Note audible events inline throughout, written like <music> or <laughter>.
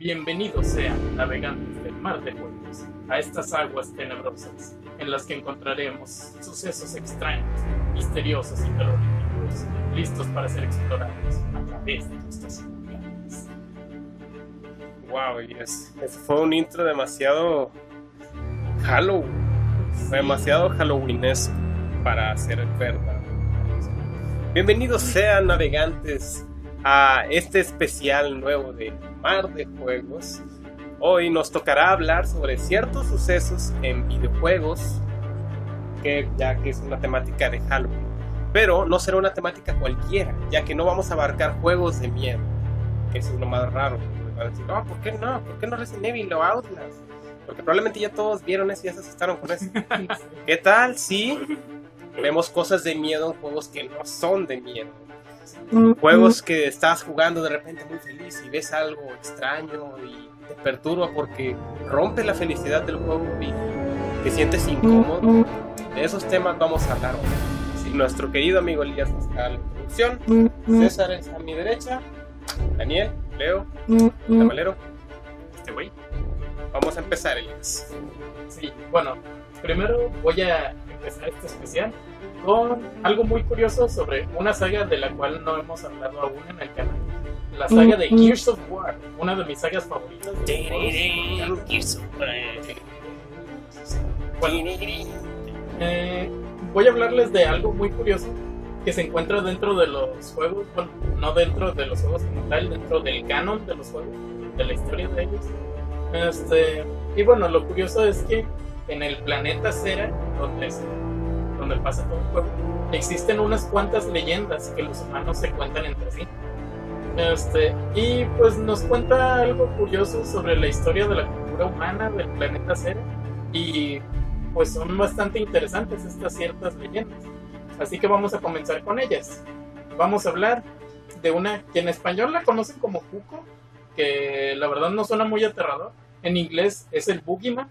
Bienvenidos sean, navegantes del mar de juegos, a estas aguas tenebrosas, en las que encontraremos sucesos extraños, misteriosos y terroríficos, listos para ser explorados a través de nuestros imaginaciones. Wow, yes. Ese fue un intro demasiado Halloween. Fue demasiado Halloweenesco para ser verdad. Bienvenidos sean navegantes a este especial nuevo de Mar de Juegos. Hoy nos tocará hablar sobre ciertos sucesos en videojuegos, que ya que es una temática de Halloween. Pero no será una temática cualquiera, ya que no vamos a abarcar juegos de miedo, que eso es lo más raro. Van a decir, no, ¿por qué no? ¿Por qué no Resident Evil o Outlast? Porque probablemente ya todos vieron eso y ya se asustaron con eso. <laughs> ¿Qué tal? Sí, vemos cosas de miedo en juegos que no son de miedo. Juegos que estás jugando de repente muy feliz y ves algo extraño y te perturba porque rompe la felicidad del juego y te sientes incómodo. De esos temas vamos a hablar hoy. Sí, nuestro querido amigo Elías nos da la introducción. César es a mi derecha. Daniel, Leo, Tamalero. Este güey. Vamos a empezar, Elías. Sí, bueno, primero voy a empezar este especial con algo muy curioso sobre una saga de la cual no hemos hablado aún en el canal. La saga de Gears of War, una de mis sagas favoritas. de. Gears of War. Bueno, eh, voy a hablarles de algo muy curioso que se encuentra dentro de los juegos, bueno, no dentro de los juegos como tal, dentro del canon de los juegos, de la historia de ellos. Este, y bueno, lo curioso es que en el planeta Cera, donde, se- donde pasa todo el juego, existen unas cuantas leyendas que los humanos se cuentan entre sí. Este, y pues nos cuenta algo curioso sobre la historia de la cultura humana del planeta Cera. Y pues son bastante interesantes estas ciertas leyendas. Así que vamos a comenzar con ellas. Vamos a hablar de una que en español la conocen como Cuco, que la verdad no suena muy aterrador. En inglés es el Boogeyman,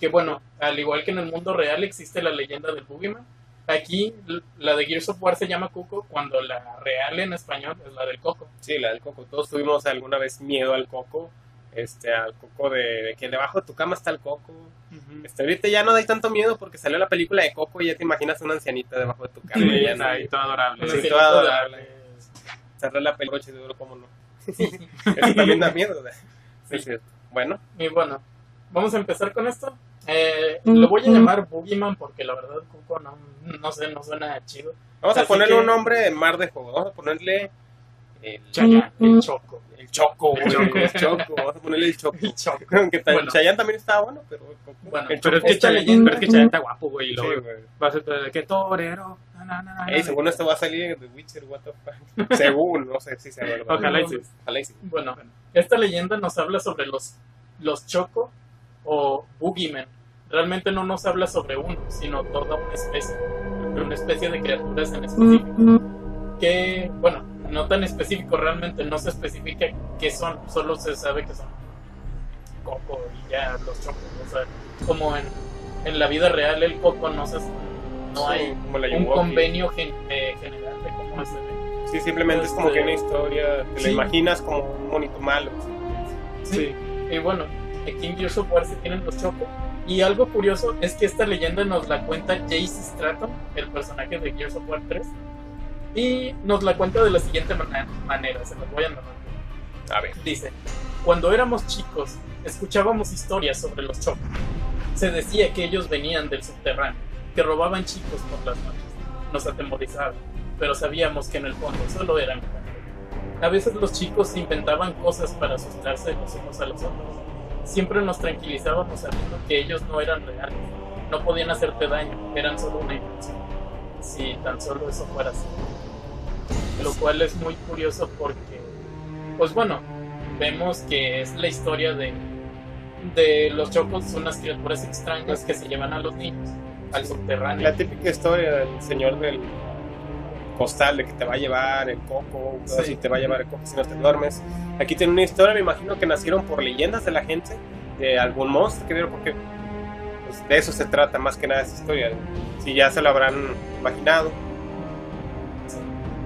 que bueno, al igual que en el mundo real existe la leyenda del Boogeyman. Aquí la de Gears of War se llama Cuco, cuando la real en español es la del Coco. Sí, la del coco. Todos tuvimos alguna vez miedo al coco. Este, al coco de, de que debajo de tu cama está el coco. Este, ahorita ya no hay tanto miedo porque salió la película de Coco y ya te imaginas una ancianita debajo de tu cama. Sí, y ya está ahí todo adorable. Sí, todo de- adorable. cerrar la película de duro, ¿cómo no? <laughs> Eso también da miedo. ¿verdad? <laughs> Sí, es cierto. Bueno, Y bueno, vamos a empezar con esto. Eh, lo voy a llamar Boogeyman porque la verdad Cuco no, no sé, no suena chido. vamos a Así ponerle que- un nombre de mar de juego. Vamos a ponerle el, Chayanne, el Choco. el Choco, güey, Choco. el Choco. Vamos a ponerle el Choco. <laughs> El Choco. <laughs> Aunque Bueno. Chayanne también estaba bueno, pero el Coco. Bueno, el Pero es que Esta Chayanne leyenda- pero es que Chayanne está guapo, güey. Sí, güey. va a ser que torero. na, na, na, Ey, según esto va a salir en The Witcher, what the fuck. <laughs> según, no sé si sea verdad. Ojalá y sí. Ojalá y sí. Bueno, esta leyenda nos habla sobre los, los Choco o Boogeymen. Realmente no nos habla sobre uno, sino toda una especie. Una especie de criaturas en específico. Que, bueno, no tan específico realmente, no se especifica qué son, solo se sabe que son Coco y ya los Choco. O sea, como en, en la vida real el Coco no se no hay como la un convenio gen- eh, general de cómo se ve. Sí, simplemente es como Este- que una historia, te Sí. la imaginas como un monito malo. Sí. Y bueno, aquí en Gears of War se tienen los Choco. Y algo curioso es que esta leyenda nos la cuenta Jace Stratton, el personaje de Gears of War 3. Y nos la cuenta de la siguiente mana- manera, se los voy a narrar. A ver. Dice, cuando éramos chicos, escuchábamos historias sobre los Choco. Se decía que ellos venían del subterráneo, que robaban chicos por las noches. Nos atemorizaban, pero sabíamos que en el fondo solo eran. A veces los chicos inventaban cosas para asustarse los unos a los otros. Siempre nos tranquilizábamos sabiendo que ellos no eran reales, no podían hacerte daño, eran solo una ilusión. Si tan solo eso fuera así. Lo cual es muy curioso porque, pues bueno, vemos que es la historia de, de los chocos, unas criaturas extrañas que se llevan a los niños al subterráneo. La típica historia del señor del costal de que te va a llevar el coco, Sí. te va a llevar el coco si no te duermes. Aquí tiene una historia, me imagino que nacieron por leyendas de la gente, de algún monstruo que vieron, porque pues, de eso se trata más que nada esa historia. Si ya se lo habrán imaginado.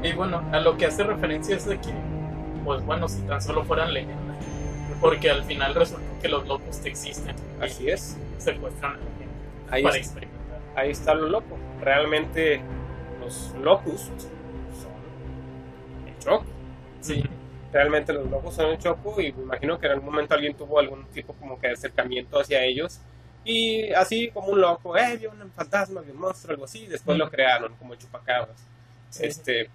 Y bueno, a lo que hace referencia es de que, pues bueno, si tan solo fueran leyendas, porque al final resultó que los locos existen. y Así es. Secuestran a la gente Ahí, para experimentar. ahí está lo loco. Realmente los locus son el choco. Sí, Realmente los locos son el choco y me imagino que en algún momento alguien tuvo algún tipo como que de acercamiento hacia ellos. Y así como un loco, eh, vio un fantasma, vio un monstruo, algo así, y después lo crearon como chupacabras. sí. Este,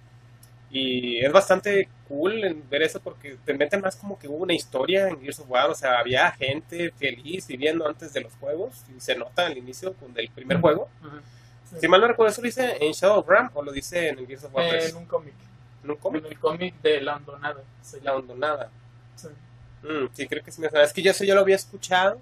y es bastante cool ver eso porque te meten más como que hubo una historia en Gears of War, o sea, había gente feliz viviendo antes de los juegos y se nota al inicio del primer juego. Si mal no recuerdo, ¿eso lo dice en Shadow of Ram o lo dice en el Gears of War 3? en un cómic. ¿En un En cómic? el cómic de La Abandonada. se La llama. abandonada. Sí. Mm, sí, creo que sí me suena. Es que yo eso ya lo había escuchado,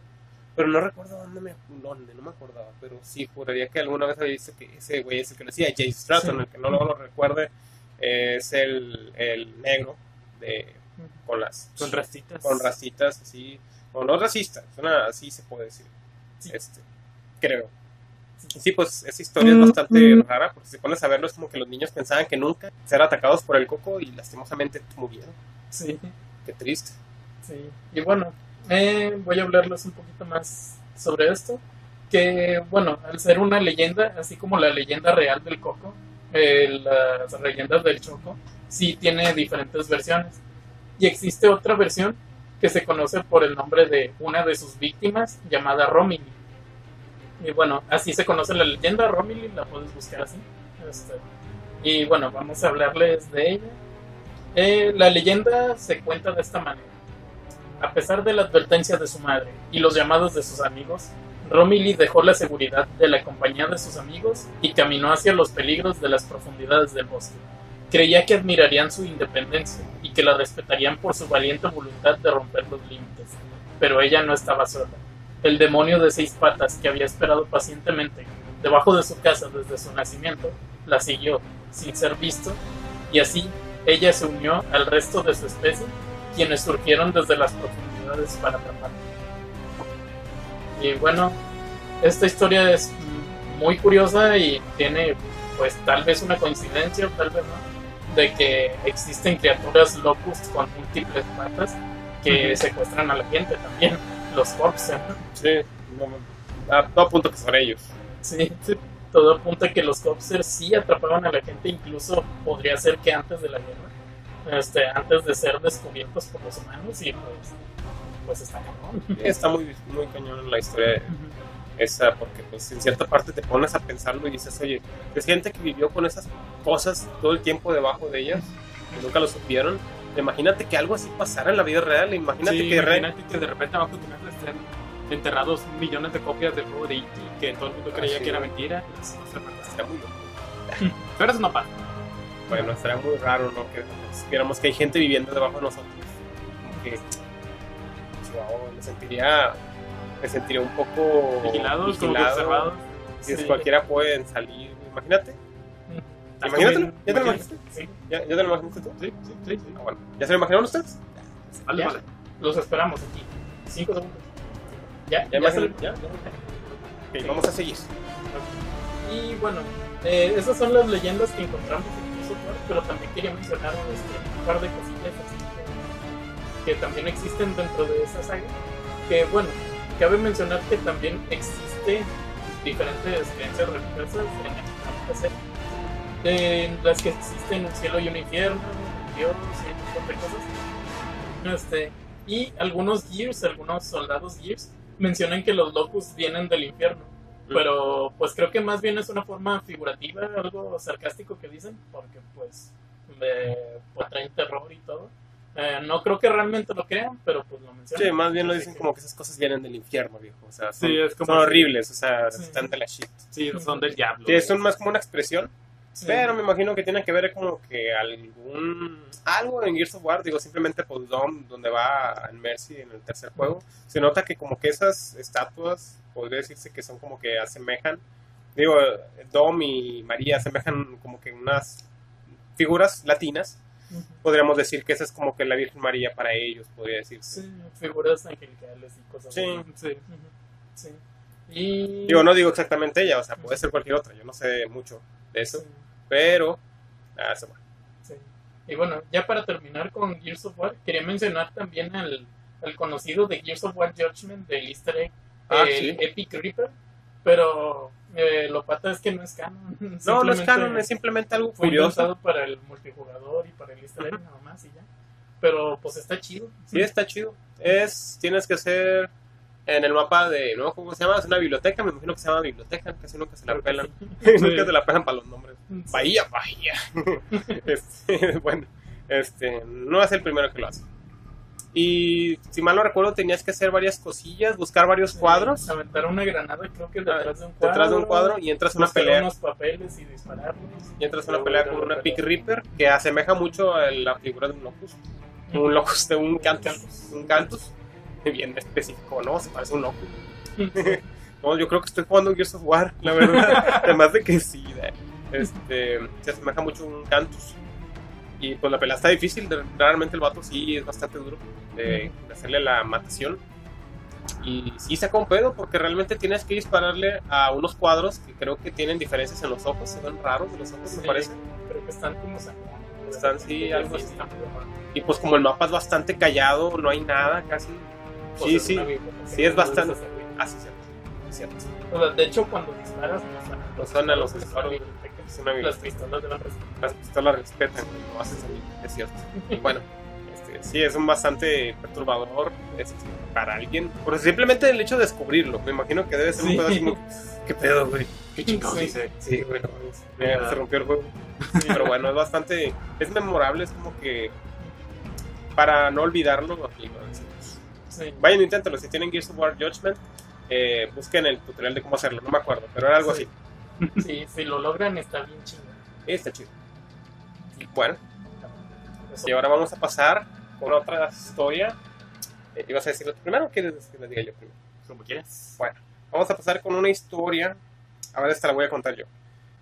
pero no recuerdo dónde me, dónde, no me acordaba. Pero sí, juraría que alguna vez había visto que ese güey es el que lo decía, Jay Stratton, Sí. el que no lo, lo recuerde, eh, es el, el negro de, con las Con rastitas. con racitas así, o no racistas, una, así se puede decir. Sí. Este, creo. Sí, pues esa historia es bastante rara, porque si pones a verlo es como que los niños pensaban que nunca ser atacados por el coco y lastimosamente murieron. Sí, Qué triste. sí. Y bueno, eh, voy a hablarles un poquito más sobre esto. Que bueno, al ser una leyenda, así como la leyenda real del coco, eh, las leyendas del choco, sí tiene diferentes versiones. Y existe otra versión que se conoce por el nombre de una de sus víctimas, llamada Romilly. Y bueno, así se conoce la leyenda Romilly, la puedes buscar así. Este, y bueno, vamos a hablarles de ella. Eh, la leyenda se cuenta de esta manera. A pesar de la advertencia de su madre y los llamados de sus amigos, Romilly dejó la seguridad de la compañía de sus amigos y caminó hacia los peligros de las profundidades del bosque. Creía que admirarían su independencia y que la respetarían por su valiente voluntad de romper los límites. Pero ella no estaba sola. El demonio de seis patas que había esperado pacientemente debajo de su casa desde su nacimiento, la siguió sin ser visto y así ella se unió al resto de su especie, quienes surgieron desde las profundidades para atraparla. Y bueno, esta historia es muy curiosa y tiene pues tal vez una coincidencia o tal vez no, de que existen criaturas locus con múltiples patas que secuestran a la gente también, los corpses. Sí, no, a todo punto que son ellos. Sí, sí, todo apunta a que los Copsers sí atrapaban a la gente, incluso podría ser que antes de la guerra, este, antes de ser descubiertos por los humanos, y pues, pues está cabrón. Está muy, muy cañón la historia esa, porque pues en cierta parte te pones a pensarlo y dices, oye, es gente que vivió con esas cosas todo el tiempo debajo de ellas, que nunca lo supieron. Imagínate que algo así pasara en la vida real, imagínate Sí, que re- imagínate que de repente abajo de tu casa estén enterrados millones de copias del juego de E.T. que todo el mundo creía Ah, sí. que era mentira. Eso estaría muy loco. <laughs> Pero eso no pasa. Bueno, estaría muy raro, ¿no? Que supiéramos que hay gente viviendo debajo de nosotros. Como que, wow, me sentiría, me sentiría un poco Vigilados, como vigilado. observados. Si Sí. cualquiera pueden salir, imagínate. Imagínatelo, ¿ya te lo imaginaste? Sí, ¿Ya, ¿Ya te lo imaginaste tú? Sí, sí, sí. sí. Ah, bueno. ¿Ya se lo imaginaron ustedes? Vale, Ya. vale. los esperamos aquí. Cinco segundos. Ya, ¿Ya, ya, ¿Ya? Ok, vamos a seguir. Y bueno, eh, esas son las leyendas que encontramos en War, pero también quería mencionar este, un par de cosillas así que, que también existen dentro de esa saga. Que bueno, cabe mencionar que también existen diferentes creencias religiosas en serie. En las que existen un cielo y un infierno, Dios y un montón de cosas. Este, y algunos Gears, algunos soldados Gears, mencionan que los locus vienen del infierno. Pero pues creo que más bien es una forma figurativa, algo sarcástico que dicen, porque pues, de, pues traen terror y todo. Eh, no creo que realmente lo crean, pero pues lo mencionan. Sí, más bien lo dicen como que esas cosas vienen del infierno, viejo. O sea, son, Sí, es como son horribles, o sea, Sí. están de la shit. Sí, son del diablo. Sí, son más como una expresión, Sí. pero me imagino que tiene que ver como que algún... Algo en Gears of War, digo, simplemente pues Dom, donde va en Mercy en el tercer juego, se nota que como que esas estatuas, podría decirse que son como que asemejan, digo, Dom y María asemejan como que unas figuras latinas, podríamos decir que esa es como que la Virgen María para ellos, podría decirse. Sí, figuras angelicales y cosas Sí. así. Sí. Ujú. Sí. Y... Digo, no digo exactamente ella, o sea, puede ser cualquier otra, yo no sé mucho de eso, Sí, pero... Ah, se va. sí. Y bueno, ya para terminar con Gears of War, quería mencionar también al, el conocido de Gears of War Judgment del Easter egg, Ah, el sí. Epic Reaper, pero eh, lo pata es que no es canon. <laughs> No, no es canon, es simplemente algo Fue curioso. para el multijugador y para el Easter egg nada más y ya. Pero pues está chido. Sí, está chido. Es, tienes que hacer en el mapa de, no, ¿cómo se llama? Es una biblioteca, me imagino que se llama biblioteca, casi nunca se la pelan. nunca <laughs> se la pelan para los nombres. Bahía, Bahía. <laughs> Este, <laughs> bueno, este, no es el primero que lo hace. Y si mal no recuerdo, tenías que hacer varias cosillas, buscar varios cuadros Aventar una granada, creo que detrás de un cuadro. detrás de un cuadro y entras a una buscar pelea. unos papeles y dispararlos. Y entras a una pelea con una Pick Reaper que asemeja mucho a la figura de un Locust. Un Locust de un Cantus. Un Cantus. <laughs> Bien específico, ¿no? Se parece un Locust. <laughs> No, yo creo que estoy jugando Gears of War, la verdad. <laughs> Además de que sí, este, se asemeja mucho a un Cantus. Y pues la pelea está difícil, realmente el vato sí es bastante duro de, de hacerle la matación. Y sí saca un pedo porque realmente tienes que dispararle a unos cuadros que creo que tienen diferencias en los ojos, se ven raros de los ojos, me Sí. parece. Creo que están como sacados. Están, sí, algo así. Y pues como el mapa es bastante callado, no hay nada casi. Pues Sí, es sí. Sí, es no bastante-. Ah, sí, cierto. Es cierto. O sea, de hecho, cuando disparas, no suenan No los disparos. Las pistolas de la. Las pistolas respetan lo haces ahí, es cierto. Y bueno, <laughs> este, sí, es un bastante perturbador este, para alguien. Por simplemente el hecho de descubrirlo. Me imagino que debe ser un Sí. así como, <laughs> ¿Qué pedo, güey? ¿Qué chingados Sí. dice? Sí, no. Mira, se rompió el juego. Pero bueno, es bastante. Es memorable, es como que. Para no olvidarlo, aquí decimos. Sí. Vayan, inténtalo. Si tienen Gears of War Judgment, eh, busquen el tutorial de cómo hacerlo. No me acuerdo, pero era algo Sí. así. Sí, si lo logran, está bien chido. Está chido. Bueno, Eso- y ahora vamos a pasar con otra historia. Eh, ¿Ibas a decirlo tú primero o quieres que la diga yo primero? Como quieras. Bueno, vamos a pasar con una historia. Ahora esta la voy a contar yo.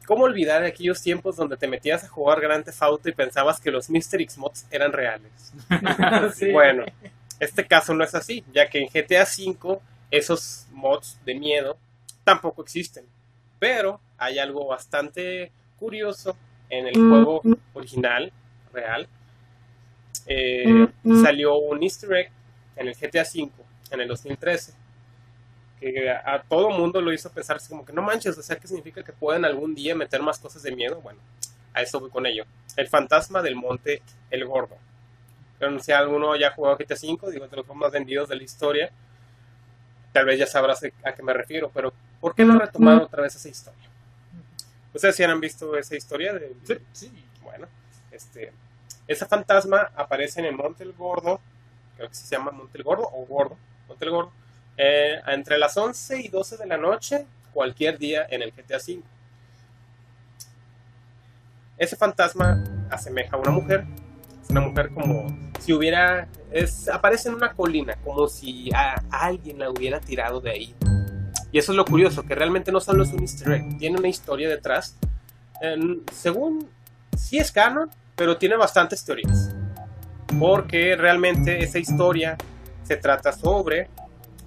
¿Cómo olvidar aquellos tiempos donde te metías a jugar Grand Theft Auto y pensabas que los Mr. X mods eran reales? <laughs> <laughs> Sí. Bueno, este caso no es así, ya que en GTA V esos mods de miedo tampoco existen. Pero hay algo bastante curioso en el juego original, real. Eh, salió un easter egg en el GTA V en el 2013 que a, a todo mundo lo hizo pensar como que no manches, o sea, ¿qué significa que pueden algún día meter más cosas de miedo? Bueno, a eso voy con ello. El fantasma del monte El Gordo. Pero si alguno ya ha jugado GTA V, digo, de los juegos más vendidos de la historia, tal vez ya sabrás a qué me refiero, pero ¿por qué no retomar otra vez esa historia? ¿Ustedes sí han visto esa historia? De, Sí, sí. Bueno, este, ese fantasma aparece en el Monte el Gordo, creo que se llama Monte el Gordo o Gordo, Monte el Gordo, eh, entre las 11 y 12 de la noche, cualquier día en el GTA V. Ese fantasma asemeja a una mujer, es una mujer como si hubiera, es, aparece en una colina, como si a, a alguien la hubiera tirado de ahí. Y eso es lo curioso, que realmente no solo es un easter egg, tiene una historia detrás. Según sí es canon, pero tiene bastantes teorías. Porque realmente esa historia se trata sobre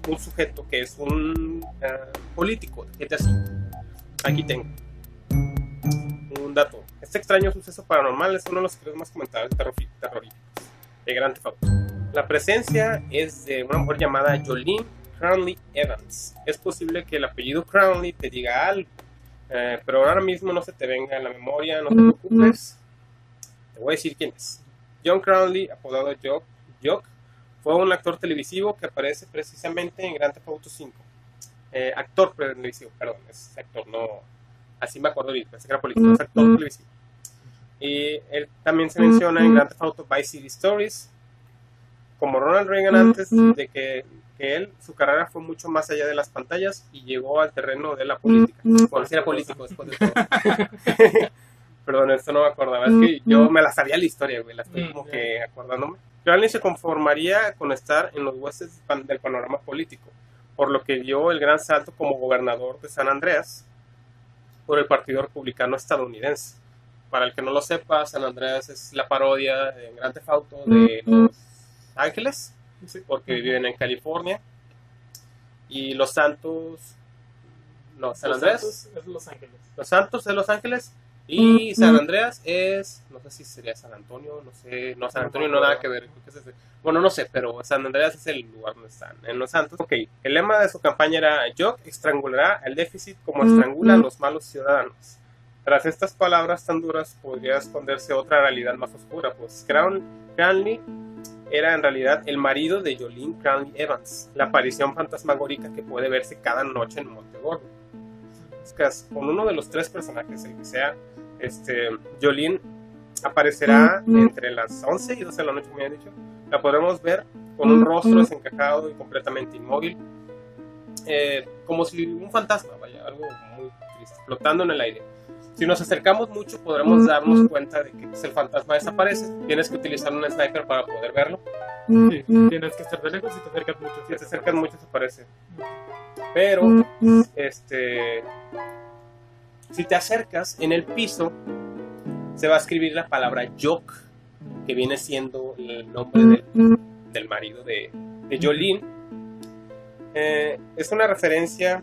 un sujeto que es un eh, político GTA V. Aquí tengo un dato. Este extraño suceso paranormal es uno de los creos más comentados terroríficos de Grand Theft Auto. La presencia es de una mujer llamada Jolene Crownley Evans. Es posible que el apellido Crownley te diga algo, eh, pero ahora mismo no se te venga en la memoria, no te preocupes. Te voy a decir quién es. John Crownley, apodado Jock, Jock, fue un actor televisivo que aparece precisamente en Grand Theft Auto 5. Eh, actor televisivo, perdón, es actor, no. Así me acuerdo ahorita, pensé que era político, es actor televisivo. Y él también se menciona en Grand Theft Auto Vice City Stories, como Ronald Reagan antes de que, que él, su carrera fue mucho más allá de las pantallas y llegó al terreno de la política. Bueno, sí era político después de todo. <laughs> Perdón, esto no me acordaba. Es que yo me la sabía la historia, güey. La estoy como que acordándome. Crowley se conformaría con estar en los huestes del panorama político, por lo que dio el gran salto como gobernador de San Andreas por el Partido Republicano estadounidense. Para el que no lo sepa, San Andreas es la parodia de Grand Theft Auto de Los Ángeles, porque viven en California. Y Los Santos, no, San Los Andrés, Santos es Los Ángeles. Los Santos de Los Ángeles Y San Andreas es, no sé si sería San Antonio, no sé, no, San Antonio no nada que ver, creo que es ese. bueno, no sé, pero San Andreas es el lugar donde están, en Los Santos. Ok, el lema de su campaña era, Jock estrangulará el déficit como estrangula a los malos ciudadanos. Tras estas palabras tan duras podría esconderse otra realidad más oscura, pues Crown, Cranley era en realidad el marido de Jolene Cranley Evans, la aparición fantasmagórica que puede verse cada noche en Montegordo. Es que con uno de los tres personajes, el que sea, este, Jolene aparecerá entre las 11 y 12 de la noche, como ya he dicho. La podremos ver con un rostro desencajado y completamente inmóvil, eh, como si un fantasma, vaya, algo muy triste, flotando en el aire. Si nos acercamos mucho podremos darnos cuenta de que pues, el fantasma desaparece. Tienes que utilizar un sniper para poder verlo. Sí, tienes que estar de lejos y te acercas mucho. Si te acercas mucho desaparece. Pero, este, si te acercas en el piso, se va a escribir la palabra Jock, que viene siendo el nombre del, marido de, de Jolene. Eh, es una referencia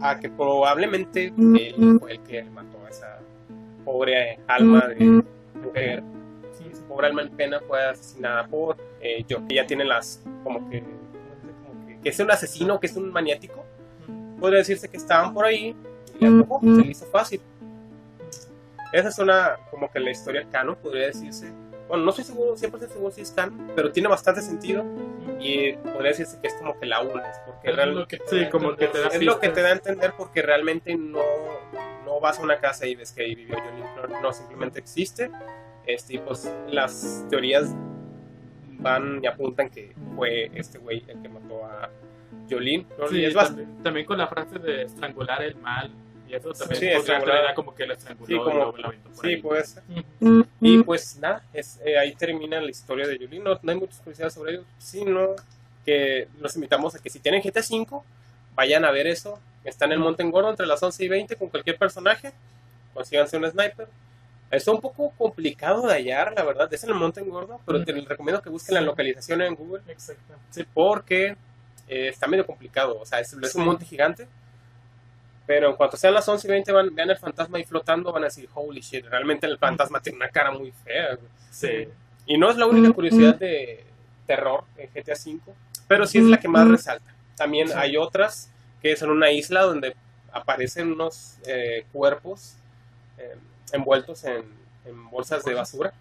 a que probablemente él fue el que mató a esa pobre alma de mujer. Sí, esa pobre alma en pena fue asesinada por eh, Jock, que ya tiene las, como que, como que, que es un asesino, que es un maniático. Podría decirse que estaban por ahí y le se le hizo fácil. Esa es una, como que la historia canon, podría decirse. Bueno, no estoy seguro, siempre estoy seguro si es canon, pero tiene bastante sentido y podría decirse que es como que la unes, porque realmente sí, como que te da es lo que te da a entender porque realmente no, no vas a una casa y ves que ahí vivió Johnny no, simplemente existe. Este, y pues las teorías van y apuntan que fue este güey el que mató a Jolene. Sí, es también, también, con la frase de estrangular el mal y eso también sí, podría como que la estranguló sí, como, y lo, Sí, puede ser. Y pues nada, es, eh, ahí termina la historia de Yuli. No, hay muchas curiosidades sobre ellos, sino que los invitamos a que si tienen GTA V, vayan a ver eso. Está en el Monte Engordo entre las 11 y 20 con cualquier personaje. Consíganse un sniper. Es un poco complicado de hallar, la verdad. Es en el Monte Engordo, pero te recomiendo que busquen la localización en Google. Exacto. Sí, porque eh, está medio complicado. O sea, es, es un monte gigante pero en cuanto sean las 11 y 20, van, vean el fantasma ahí flotando, van a decir, holy shit, realmente el fantasma tiene una cara muy fea. Sí. Y no es la única curiosidad de terror en GTA V, pero sí es la que más resalta. También hay otras que son una isla donde aparecen unos eh, cuerpos eh, envueltos en, bolsas de basura.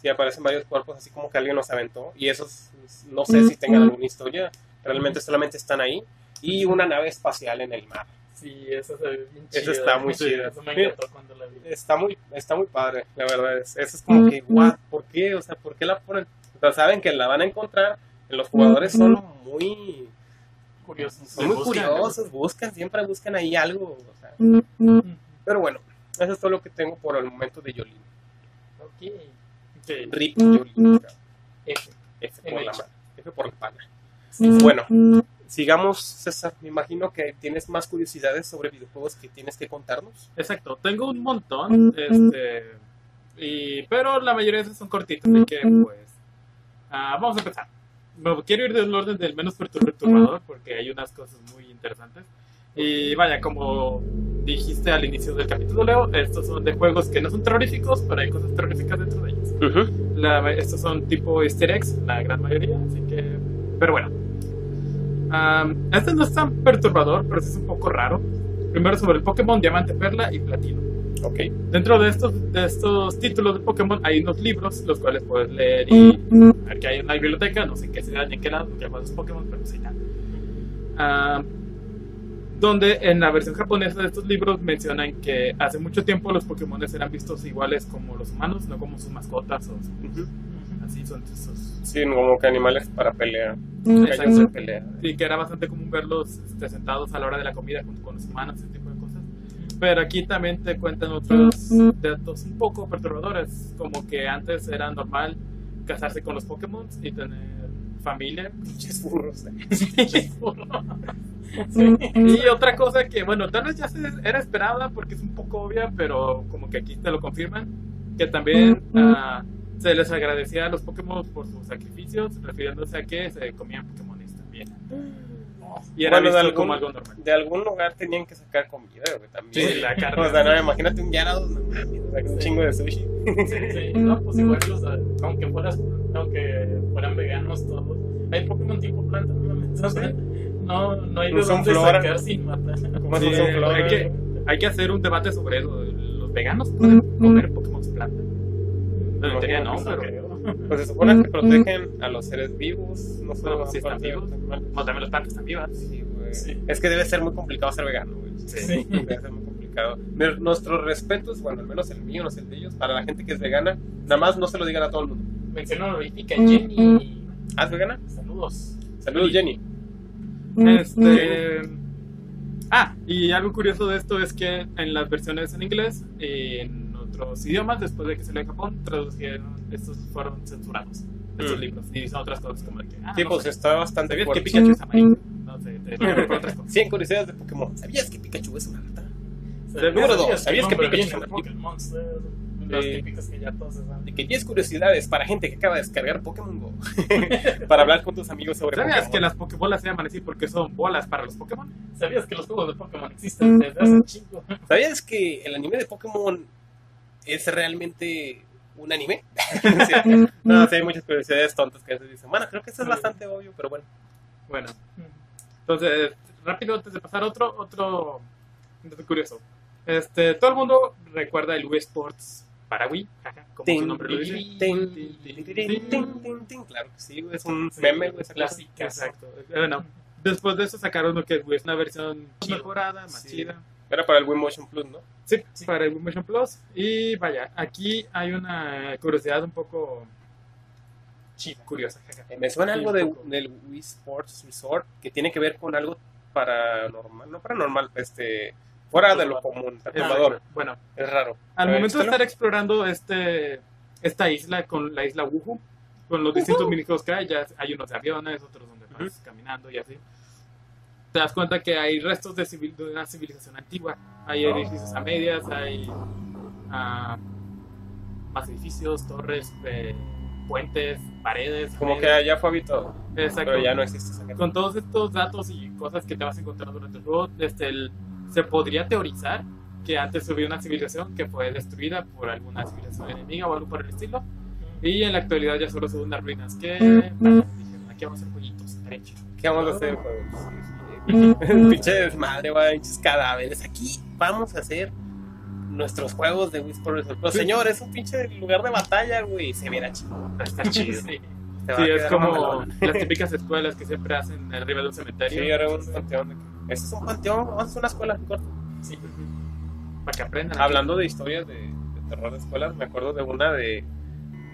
Sí, aparecen varios cuerpos así como que alguien los aventó. Y esos no sé si tengan alguna historia. Realmente solamente están ahí. Y una nave espacial en el mar. Sí, eso se ve bien Eso está muy <laughs> chido. Eso me encantó cuando la vi. Está muy, está muy padre, la verdad. Es, eso es como que, what, ¿por qué? O sea, ¿por qué la ponen? O sea, saben que la van a encontrar. Los jugadores son muy curiosos. Son muy buscan, curiosos, buscan, siempre buscan ahí algo. O sea. Pero bueno, eso es todo lo que tengo por el momento de Yolín. Ok. okay. Rip Yolín. F. F por la F por la pana. Bueno, sigamos, César. Me imagino que tienes más curiosidades sobre videojuegos que tienes que contarnos. Exacto, tengo un montón, este, y, pero la mayoría de esos son cortitos, así que pues uh, vamos a empezar. quiero ir del orden del menos perturbador porque hay unas cosas muy interesantes. Y vaya, como dijiste al inicio del capítulo, Leo, estos son de juegos que no son terroríficos, pero hay cosas terroríficas dentro de ellos. la, estos son tipo easter eggs, la gran mayoría, así que... Pero bueno, este no es tan perturbador, pero es un poco raro. Primero sobre el Pokémon Diamante, Perla y Platino. Ok. Dentro de estos, de estos títulos de Pokémon hay unos libros, los cuales puedes leer y ver que hay una biblioteca, no sé qué se ni en qué lado, que los Pokémon, pero sí nada. donde en la versión japonesa de estos libros mencionan que hace mucho tiempo los Pokémon eran vistos iguales como los humanos, no como sus mascotas o así son esos. Sí, como que animales para pelear. Exacto. pelea. Sí, que era bastante común verlos este, sentados a la hora de la comida junto con los humanos, ese tipo de cosas. Pero aquí también te cuentan otros datos un poco perturbadores, como que antes era normal casarse con los Pokémon y tener familia. <laughs> Pinches burros. <laughs> Sí. Y otra cosa que, bueno, tal vez ya se era esperada porque es un poco obvia, pero como que aquí te lo confirman, que también se les agradecía a los Pokémon por sus sacrificios, refiriéndose a que se comían Pokémon también. Y era Bueno, de visto como algún- algo normal. De algún lugar tenían que sacar comida, güey, también. Sí, la carne. <laughs> O sea, no, imagínate un yarado, no mames, o sea, un Sí. chingo de sushi. Sí, no, pues igual los, aunque fueras, aunque fueran veganos todos, hay Pokémon tipo planta, no o sea, no, no hay de No son dónde flora. sacar sin matar. ¿Cómo Sí, un flor? hay que- Hay que hacer un debate sobre eso. ¿Los veganos pueden comer Pokémon planta? No, en teoría no, No pero. Pues se supone que protegen a los seres vivos, no solo Bueno, a sí están los vivos. no, también las plantas están vivas. Sí, güey. Sí. Es que debe ser muy complicado ser vegano, güey. Sí. Debe ser muy complicado. Pero Nuestros respetos, bueno, al menos el mío, no sé el de ellos, para la gente que es vegana, nada más no se lo digan a todo el mundo. Mención honorífica Jenny. ¿Ah, es vegana? Saludos. Saludos, Jenny. Este. Ah, y algo curioso de esto es que en las versiones en inglés en otros idiomas, después de que salió en Japón, tradujeron, estos fueron censurados, estos Mm. libros. Y son otras cosas como de que. Ah, Sí, no pues sé, está bastante ¿Sabías que. Pikachu es amarillo? No sé, te <laughs> por otras cosas. 100 curiosidades de Pokémon. ¿Sabías que Pikachu es una rata? Número dos, ¿sabías que Pikachu es viene un de amigo? Pokémon Monster? Las típicas que ya todos saben. De que 10 curiosidades para gente que acaba de descargar Pokémon Go. <laughs> para hablar con tus amigos sobre ¿Sabías Pokémon. que las Pokébolas se llaman así porque son bolas para los Pokémon? ¿Sabías que los juegos de Pokémon existen desde hace un chingo? ¿Sabías que el anime de Pokémon es realmente un anime? <laughs> Sí. No, sí, hay muchas curiosidades tontas que a veces dicen, bueno, creo que eso es bastante obvio, pero bueno. Bueno, entonces, rápido antes de pasar otro, otro curioso. Este, todo el mundo recuerda el Wii Sports para Wii, como su nombre lo dice. Claro que sí, es un meme, cosa. Clásica. Exacto. Bueno, después de eso sacaron lo que es es una versión mejorada, más Sí. chida. Era para el Wii Motion Plus, ¿no? Sí, para el Motion Plus. Y vaya, aquí hay una curiosidad un poco Chida. curiosa. Eh, Me suena algo de, del Wii Sports Resort que tiene que ver con algo paranormal, no paranormal, este, fuera de lo común, perturbador. Exacto. Bueno, Es raro. Al ver, momento de estar explorando este esta isla con la isla Wuhu, con los distintos minijuegos que hay, ya hay unos de aviones, otros donde vas caminando y así. Te das cuenta que hay restos de, civil- de una civilización antigua. Hay edificios a medias, hay ah, más edificios, torres, eh, puentes, paredes. Como que allá fue habitado, Exacto. pero ya no existe esa gente. Con todos estos datos y cosas que te vas a encontrar durante el juego, este, el- se podría teorizar que antes hubo una civilización que fue destruida por alguna civilización enemiga o algo por el estilo. Y en la actualidad ya solo son unas ruinas que bueno, dijeron, aquí vamos a hacer chido. ¿Qué vamos a hacer? Pues, <laughs> Pinche desmadre, güey, pinches cadáveres. Aquí vamos a hacer nuestros juegos de Wii Sports Resort. Pero señor, es un pinche lugar de batalla, güey. Se verá chido. Está chido. <laughs> Sí. Sí, a es como las típicas escuelas que siempre hacen arriba de un cementerio. Sí, era un panteón. Ese es un panteón, vamos a hacer una escuela corta. Sí. Para que aprendan. Hablando de historias de, de terror de escuelas, me acuerdo de una de.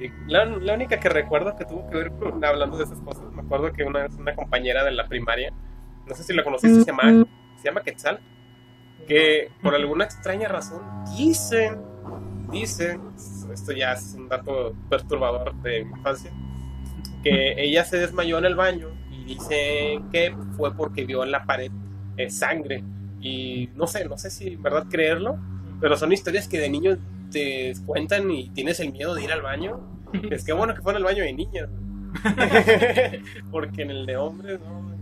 de- la, la única que recuerdo que tuvo que ver con hablando de esas cosas. Me acuerdo que una vez una compañera de la primaria, no sé si la conociste, se llama, se llama Quetzal, que por alguna extraña razón dicen, dicen, esto ya es un dato perturbador de mi infancia, que ella se desmayó en el baño y dicen que fue porque vio en la pared eh, sangre. Y no sé, no sé si en verdad creerlo, pero son historias que de niños te cuentan y tienes el miedo de ir al baño. Es que bueno que fue en el baño de niñas. <laughs> <laughs> Porque en el de hombres, no.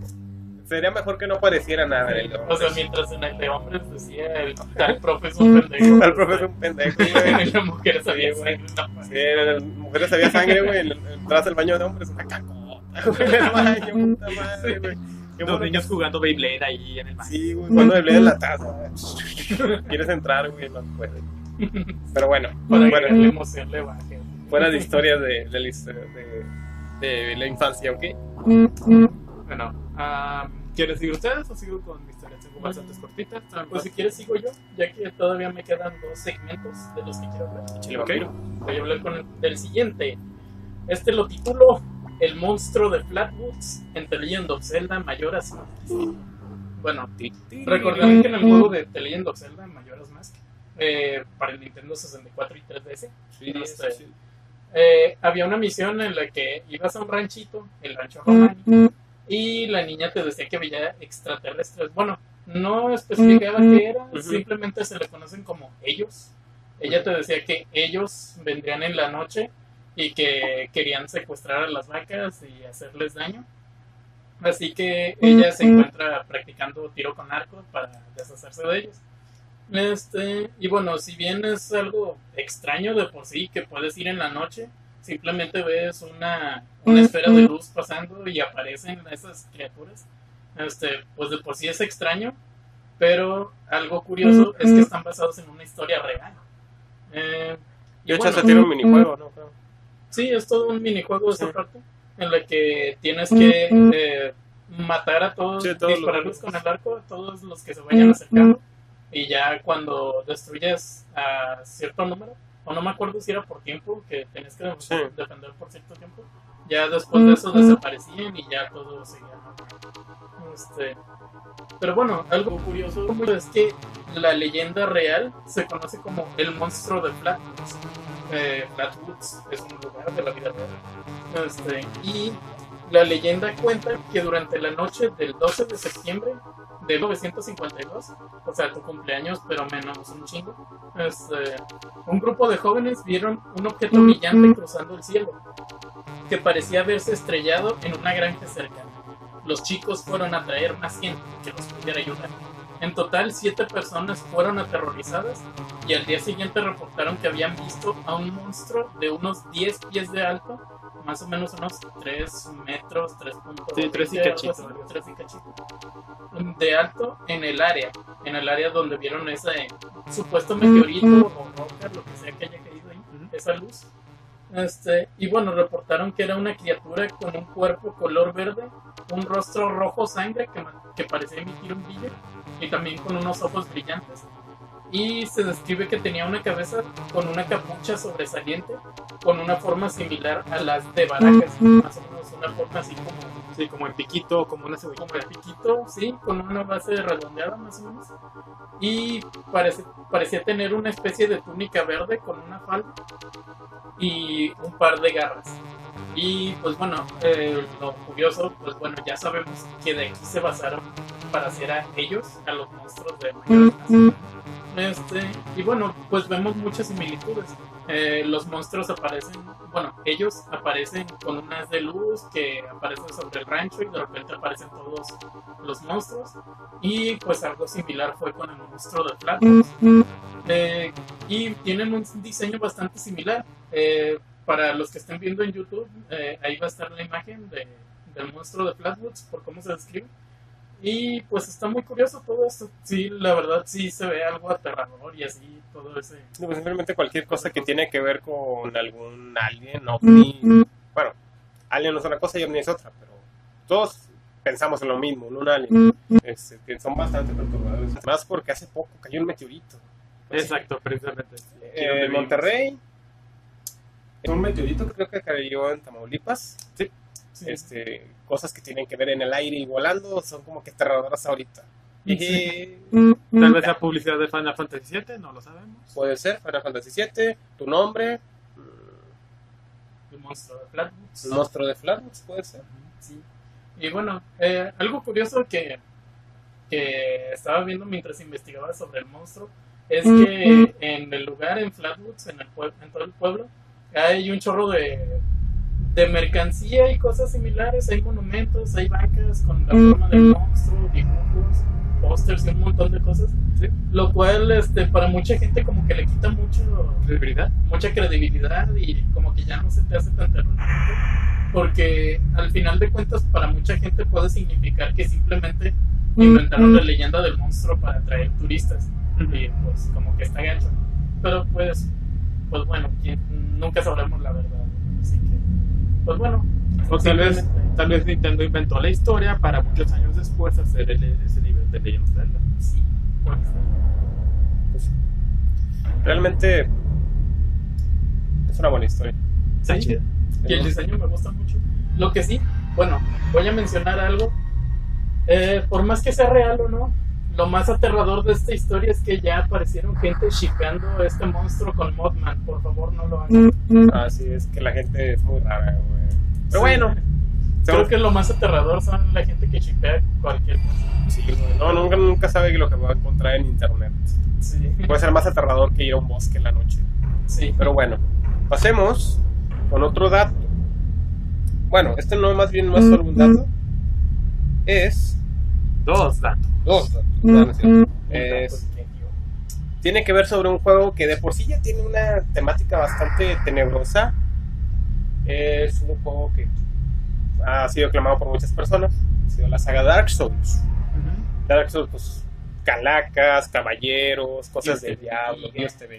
Sería mejor que no apareciera nada en O sea, mientras en el de hombres decía el tal <laughs> profe es un pendejo. Al profe es un pendejo, güey. En las mujeres había Sí, güey. sangre en. Sí, en las mujeres había sangre, güey. en el- Atrás del baño de hombres, una cacota, güey. En el baño, puta <laughs> madre, güey. Qué Los bueno niños jugando Beyblade ahí en el baño. Sí, güey, cuando hablé de la <laughs> taza. Quieres entrar, güey, no puedes. Pero bueno, Para que bueno, la emoción le baje. fuera de historias de, de, de, de la infancia, ¿ok? Bueno, ah, ¿quieres seguir ustedes o sigo con mis historias? Tengo bastantes cortitas. Pues si quieres sigo yo, ya que todavía me quedan dos segmentos de los que quiero hablar. Chile Ok. vampiro. Voy a hablar con el, del siguiente. Este lo titulo El monstruo de Flatwoods en The Legend of Zelda Majora's Mask. Bueno, recordarán que en el juego de The Legend of Zelda Majora's Mask, eh, para el Nintendo 64 y 3DS, Sí, este, sí, sí. eh, había una misión en la que ibas a un ranchito, el rancho Romani, y la niña te decía que veía extraterrestres. Bueno, no especificaba qué era, simplemente se le conocen como ellos. Ella te decía que ellos vendrían en la noche y que querían secuestrar a las vacas y hacerles daño. Así que ella se encuentra practicando tiro con arco para deshacerse de ellos. Este, y bueno, si bien es algo extraño de por sí, que puedes ir en la noche, simplemente ves una, una esfera de luz pasando y aparecen esas criaturas. Este, pues de por sí es extraño, pero algo curioso es que están basados en una historia real. Eh, y De hecho, bueno, se tiene un minijuego, ¿no? Creo. Sí, es todo un minijuego esa parte en la que tienes que eh, matar a todos, Sí, todos los- dispararles con el arco a todos los que se vayan acercando. Y ya cuando destruyes a cierto número, o no me acuerdo si era por tiempo, que tenías que Sí. defender por cierto tiempo, ya después de eso desaparecían y ya todo seguía. Este, pero bueno, algo curioso es que la leyenda real se conoce como el monstruo de Flatwoods. Eh, Flatwoods es un lugar de la vida real. Este, y la leyenda cuenta que durante la noche del 12 de septiembre de 1952, o sea, tu cumpleaños, pero menos un chingo, este, un grupo de jóvenes vieron un objeto brillante cruzando el cielo, que parecía haberse estrellado en una granja cercana. Los chicos fueron a traer más gente que los pudiera ayudar. En total, siete personas fueron aterrorizadas y al día siguiente reportaron que habían visto a un monstruo de unos 10 pies de alto, más o menos unos 3 metros, 3.2 Sí, tres y algo cachito, así, algo así. tres y cachito, de alto en el área, en el área donde vieron ese supuesto meteorito o roca, lo que sea que haya caído ahí, esa luz. Este, y bueno, reportaron que era una criatura con un cuerpo color verde, un rostro rojo sangre que, que parecía emitir un brillo y también con unos ojos brillantes. Y se describe que tenía una cabeza con una capucha sobresaliente, con una forma similar a las de Baracas, más o menos una forma así como Sí, como en piquito, como una cebollita. como el piquito, sí, con una base redondeada más o menos. Y parece, parecía tener una especie de túnica verde con una falda y un par de garras. Y pues bueno, eh, lo curioso, pues bueno, ya sabemos que de aquí se basaron para hacer a ellos, a los monstruos de Mayor Este, y bueno, pues vemos muchas similitudes. Eh, los monstruos aparecen, bueno, ellos aparecen con unas de luz que aparecen sobre el rancho y de repente aparecen todos los monstruos. Y pues algo similar fue con el monstruo de Flatwoods. Eh, y tienen un diseño bastante similar. Eh, para los que estén viendo en YouTube, eh, ahí va a estar la imagen de, del monstruo de Flatwoods, por cómo se describe. Y pues está muy curioso todo esto. Sí, la verdad sí se ve algo aterrador y así, todo ese... No, pues, simplemente cualquier cosa que tiene que ver con algún alien, ovni. Bueno, alien es una cosa y ovni es otra, pero todos pensamos en lo mismo, en un alien. Este, son bastante perturbadores. Más porque hace poco cayó un meteorito. Exacto, precisamente. Aquí Eh, en Monterrey. Un meteorito creo que cayó en Tamaulipas. Sí. Sí. Este, cosas que tienen que ver en el aire y volando son como que aterradoras ahorita. Sí. Y Tal vez la publicidad de Final Fantasy VII, no lo sabemos. puede ser Final Fantasy VII, tu nombre, mm, El monstruo de Flatwoods. el monstruo de Flatwoods, puede ser. Sí. Y bueno, eh, algo curioso que, que estaba viendo mientras investigaba sobre el monstruo es que en el lugar, en Flatwoods, en, el pue- en todo el pueblo, hay un chorro de, de mercancía y cosas similares. Hay monumentos, hay bancas con la forma del monstruo, dibujos, pósters y un montón de cosas. Sí. Lo cual este, para mucha gente como que le quita mucho Credibilidad. mucha credibilidad y como que ya no se te hace tan terrorífico porque al final de cuentas para mucha gente puede significar que simplemente inventaron la leyenda del monstruo para atraer turistas y pues como que está gacho ¿no? pero pues pues bueno nunca sabremos la verdad así que pues bueno O tal vez, tal vez Nintendo inventó la historia para muchos años después hacer el- ese nivel de Legend of Zelda. sí, pues, Pues, realmente es una buena historia. Está Sí. chido. y el diseño me gusta mucho. Lo que sí, bueno, voy a mencionar algo. Eh, por más que sea real o no, lo más aterrador de esta historia es que ya aparecieron gente shipeando a este monstruo con Mothman. Por favor, no lo hagan. Así es que la gente es muy rara, güey. Pero Sí. bueno, Creo que lo más aterrador son la gente que shipea cualquier cosa. sí, güey, no, nunca, nunca sabe lo que va a encontrar en internet. Sí, Puede ser más aterrador que ir a un bosque en la noche. sí. Pero bueno, pasemos con otro dato. Bueno, este no más bien no es solo un dato, es Dos datos. Dos. es cierto. Es- tiene que ver sobre un juego que de por sí ya tiene una temática bastante tenebrosa. Es un juego que ha sido aclamado por muchas personas. Ha sido la saga Dark Souls. Dark Souls, pues, calacas, caballeros, cosas del te diablo,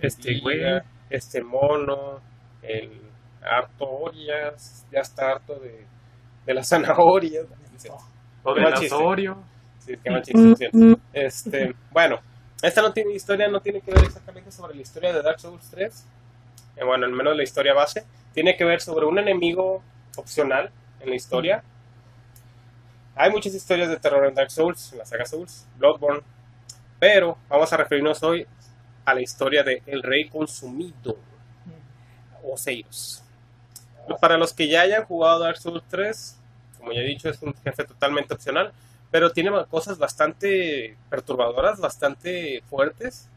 Este güey. este mono, el harto Orias, ya está harto de, de las zanahorias. O chiste. Asorio. Sí, qué mal chiste. Este, bueno, esta no tiene historia, no tiene que ver exactamente sobre la historia de Dark Souls 3. Eh, bueno, al menos la historia base. Tiene que ver sobre un enemigo opcional en la historia. Hay muchas historias de terror en Dark Souls, en la saga Souls, Bloodborne. Pero vamos a referirnos hoy a la historia de El Rey Consumido, Oseiros. Para los que ya hayan jugado Dark Souls 3, como ya he dicho, es un jefe totalmente opcional, pero tiene cosas bastante perturbadoras, bastante fuertes,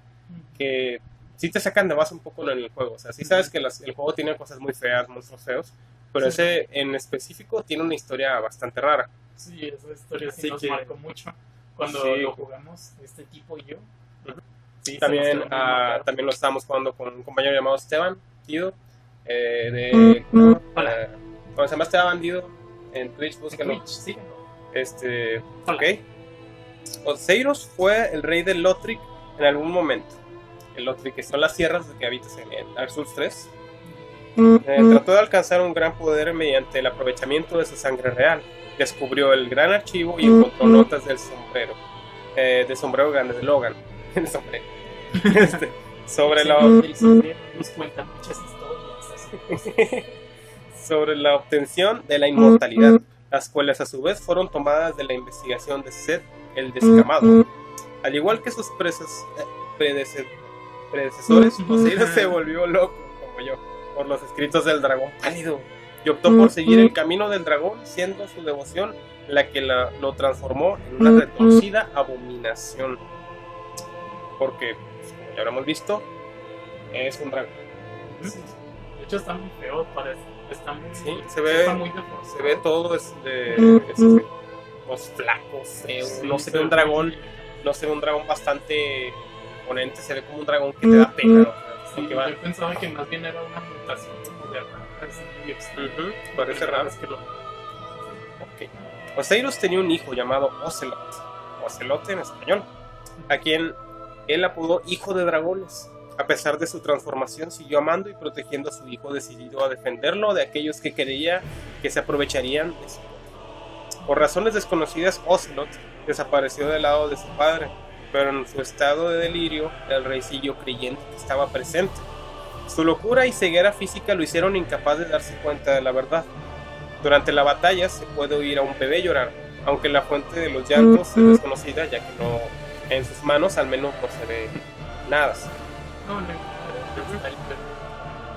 que sí te sacan de base un poco en el juego. O sea, sí sabes que las- el juego tiene cosas muy feas, monstruos feos, pero Sí. ese en específico tiene una historia bastante rara. Sí, esa historia sí nos que- marcó mucho cuando Sí. lo jugamos, este tipo y yo. Sí, También, marcado. también lo estábamos jugando con un compañero llamado Esteban, Tido, eh, de... Hola. eh, ¿Cómo se llama Esteban Tido? En Twitch, búsquenlo. Twitch, síguenos. Este, Hola. ok. Oseiros fue el rey del Lothric en algún momento. El Lothric, que son las sierras que habitas en, en Dark Souls 3. Eh, trató de alcanzar un gran poder mediante el aprovechamiento de su sangre real. Descubrió el gran archivo y encontró notas del sombrero. eh, del sombrero grande de Logan. <laughs> El sombrero. Este, sobre la, cosas. <laughs> sobre la obtención de la inmortalidad, las cuales a su vez fueron tomadas de la investigación de Seth el Descamado. Al igual que sus presas- eh, predece- predecesores, Osiris se volvió loco, como yo, por los escritos del dragón pálido y optó por seguir el camino del dragón, siendo su devoción la que la- lo transformó en una retorcida abominación. Porque, pues, como ya habremos visto, es un dragón. De hecho, está muy feo, parece. Está muy, Sí, se ve- está muy deformado. Se ve todo este, este, los flacos, Sí, no se ve un dragón, no se ve un dragón bastante imponente, se ve como un dragón que te da pena. o sea, Sí, va- yo pensaba que más bien era una mutación de. Ujú, parece raro. Es que lo- Ok. Osiris tenía un hijo llamado Ocelot, Ocelote en español, a quien él apodó Hijo de Dragones. A pesar de su transformación, siguió amando y protegiendo a su hijo, decidido a defenderlo de aquellos que creía que se aprovecharían de su. Por razones desconocidas, Ocelot desapareció del lado de su padre, pero en su estado de delirio, el rey siguió creyendo que estaba presente. Su locura y ceguera física lo hicieron incapaz de darse cuenta de la verdad. Durante la batalla se puede oír a un bebé llorar, aunque la fuente de los llantos es desconocida, ya que no en sus manos al menos no se ve nada.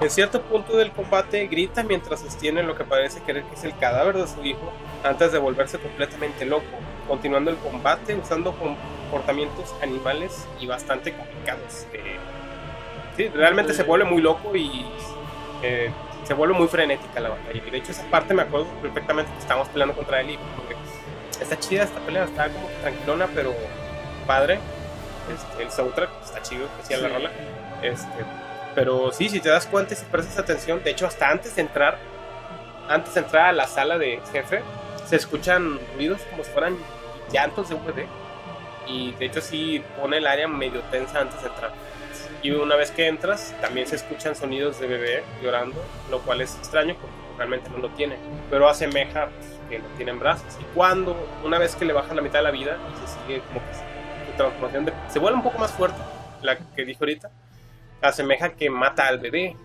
En cierto punto del combate grita mientras sostiene lo que parece creer que es el cadáver de su hijo antes de volverse completamente loco, continuando el combate usando comportamientos animales y bastante complicados. Eh, sí, realmente se vuelve muy loco y eh, se vuelve muy frenética la batalla. Y de hecho esa parte me acuerdo perfectamente que estábamos peleando contra él y porque está chida esta pelea, está como tranquilona pero padre. Este, el soundtrack está chido, especial la Sí. rola. Este, pero sí, si te das cuenta y si prestas atención, de hecho hasta antes de entrar, antes de entrar a la sala de jefe, se escuchan ruidos como si fueran llantos de un bebé. Y de hecho sí pone el área medio tensa antes de entrar. Y una vez que entras, también se escuchan sonidos de bebé llorando, lo cual es extraño porque realmente no lo tiene. Pero asemeja pues, que lo tiene en brazos. Y cuando, una vez que le baja la mitad de la vida y se sigue como que su transformación de- se vuelve un poco más fuerte, la que dije ahorita, asemeja que mata al bebé.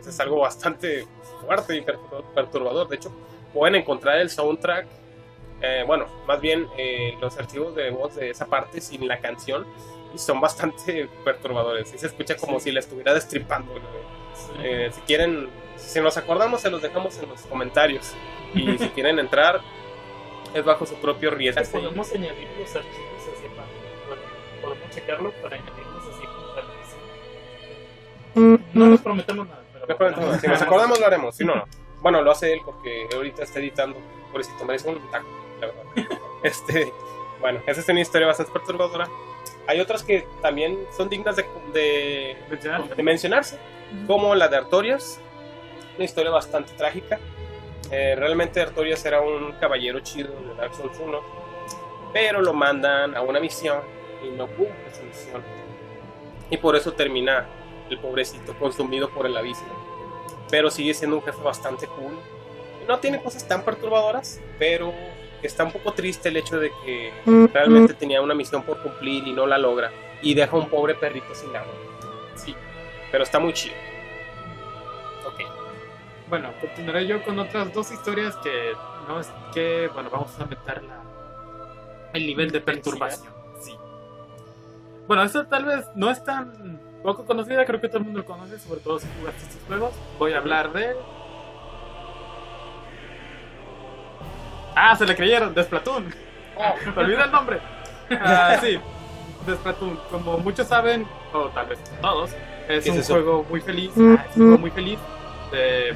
Eso es algo bastante fuerte y pertur- perturbador. De hecho, pueden encontrar el soundtrack, eh, bueno, más bien eh, los archivos de voz de esa parte sin la canción y son bastante <laughs> perturbadores. Y se escucha como si le estuviera destripando. Sí. Eh, si quieren, si nos acordamos, se los dejamos en los comentarios. Y <laughs> si quieren entrar, es bajo su propio riesgo. Podemos añadir los archivos así para. bueno, podemos checarlo para para No nos prometemos nada, pero. Si nos <laughs> acordamos, lo haremos. Si no, no. Bueno, lo hace él porque ahorita está editando. Pobrecito, merece un taco, la verdad. <laughs> Este, bueno, esa es una historia bastante perturbadora. Hay otras que también son dignas de, de, de mencionarse, como la de Artorias, una historia bastante trágica. Eh, realmente Artorias era un caballero chido de Dark Souls 1, pero lo mandan a una misión y no cumple su misión. Y por eso termina el pobrecito consumido por el abismo. Pero sigue siendo un jefe bastante cool. No tiene cosas tan perturbadoras, pero está un poco triste el hecho de que realmente tenía una misión por cumplir y no la logra. Y deja a un pobre perrito sin agua. Sí. Pero está muy chido. Ok. Bueno, continuaré yo con otras dos historias que no es que, bueno, vamos a aumentar la, el nivel de perturbación. Sí. Bueno, esta tal vez no es tan poco conocida, creo que todo el mundo lo conoce, sobre todo si jugaste estos juegos. Voy a hablar de. Ah, se le creyeron, de Splatoon. <laughs> Me olvidé el nombre. Ah, sí, de Splatoon. Como muchos saben, o tal vez todos, es ¿Qué es un eso? juego muy feliz. ah, es un juego muy feliz de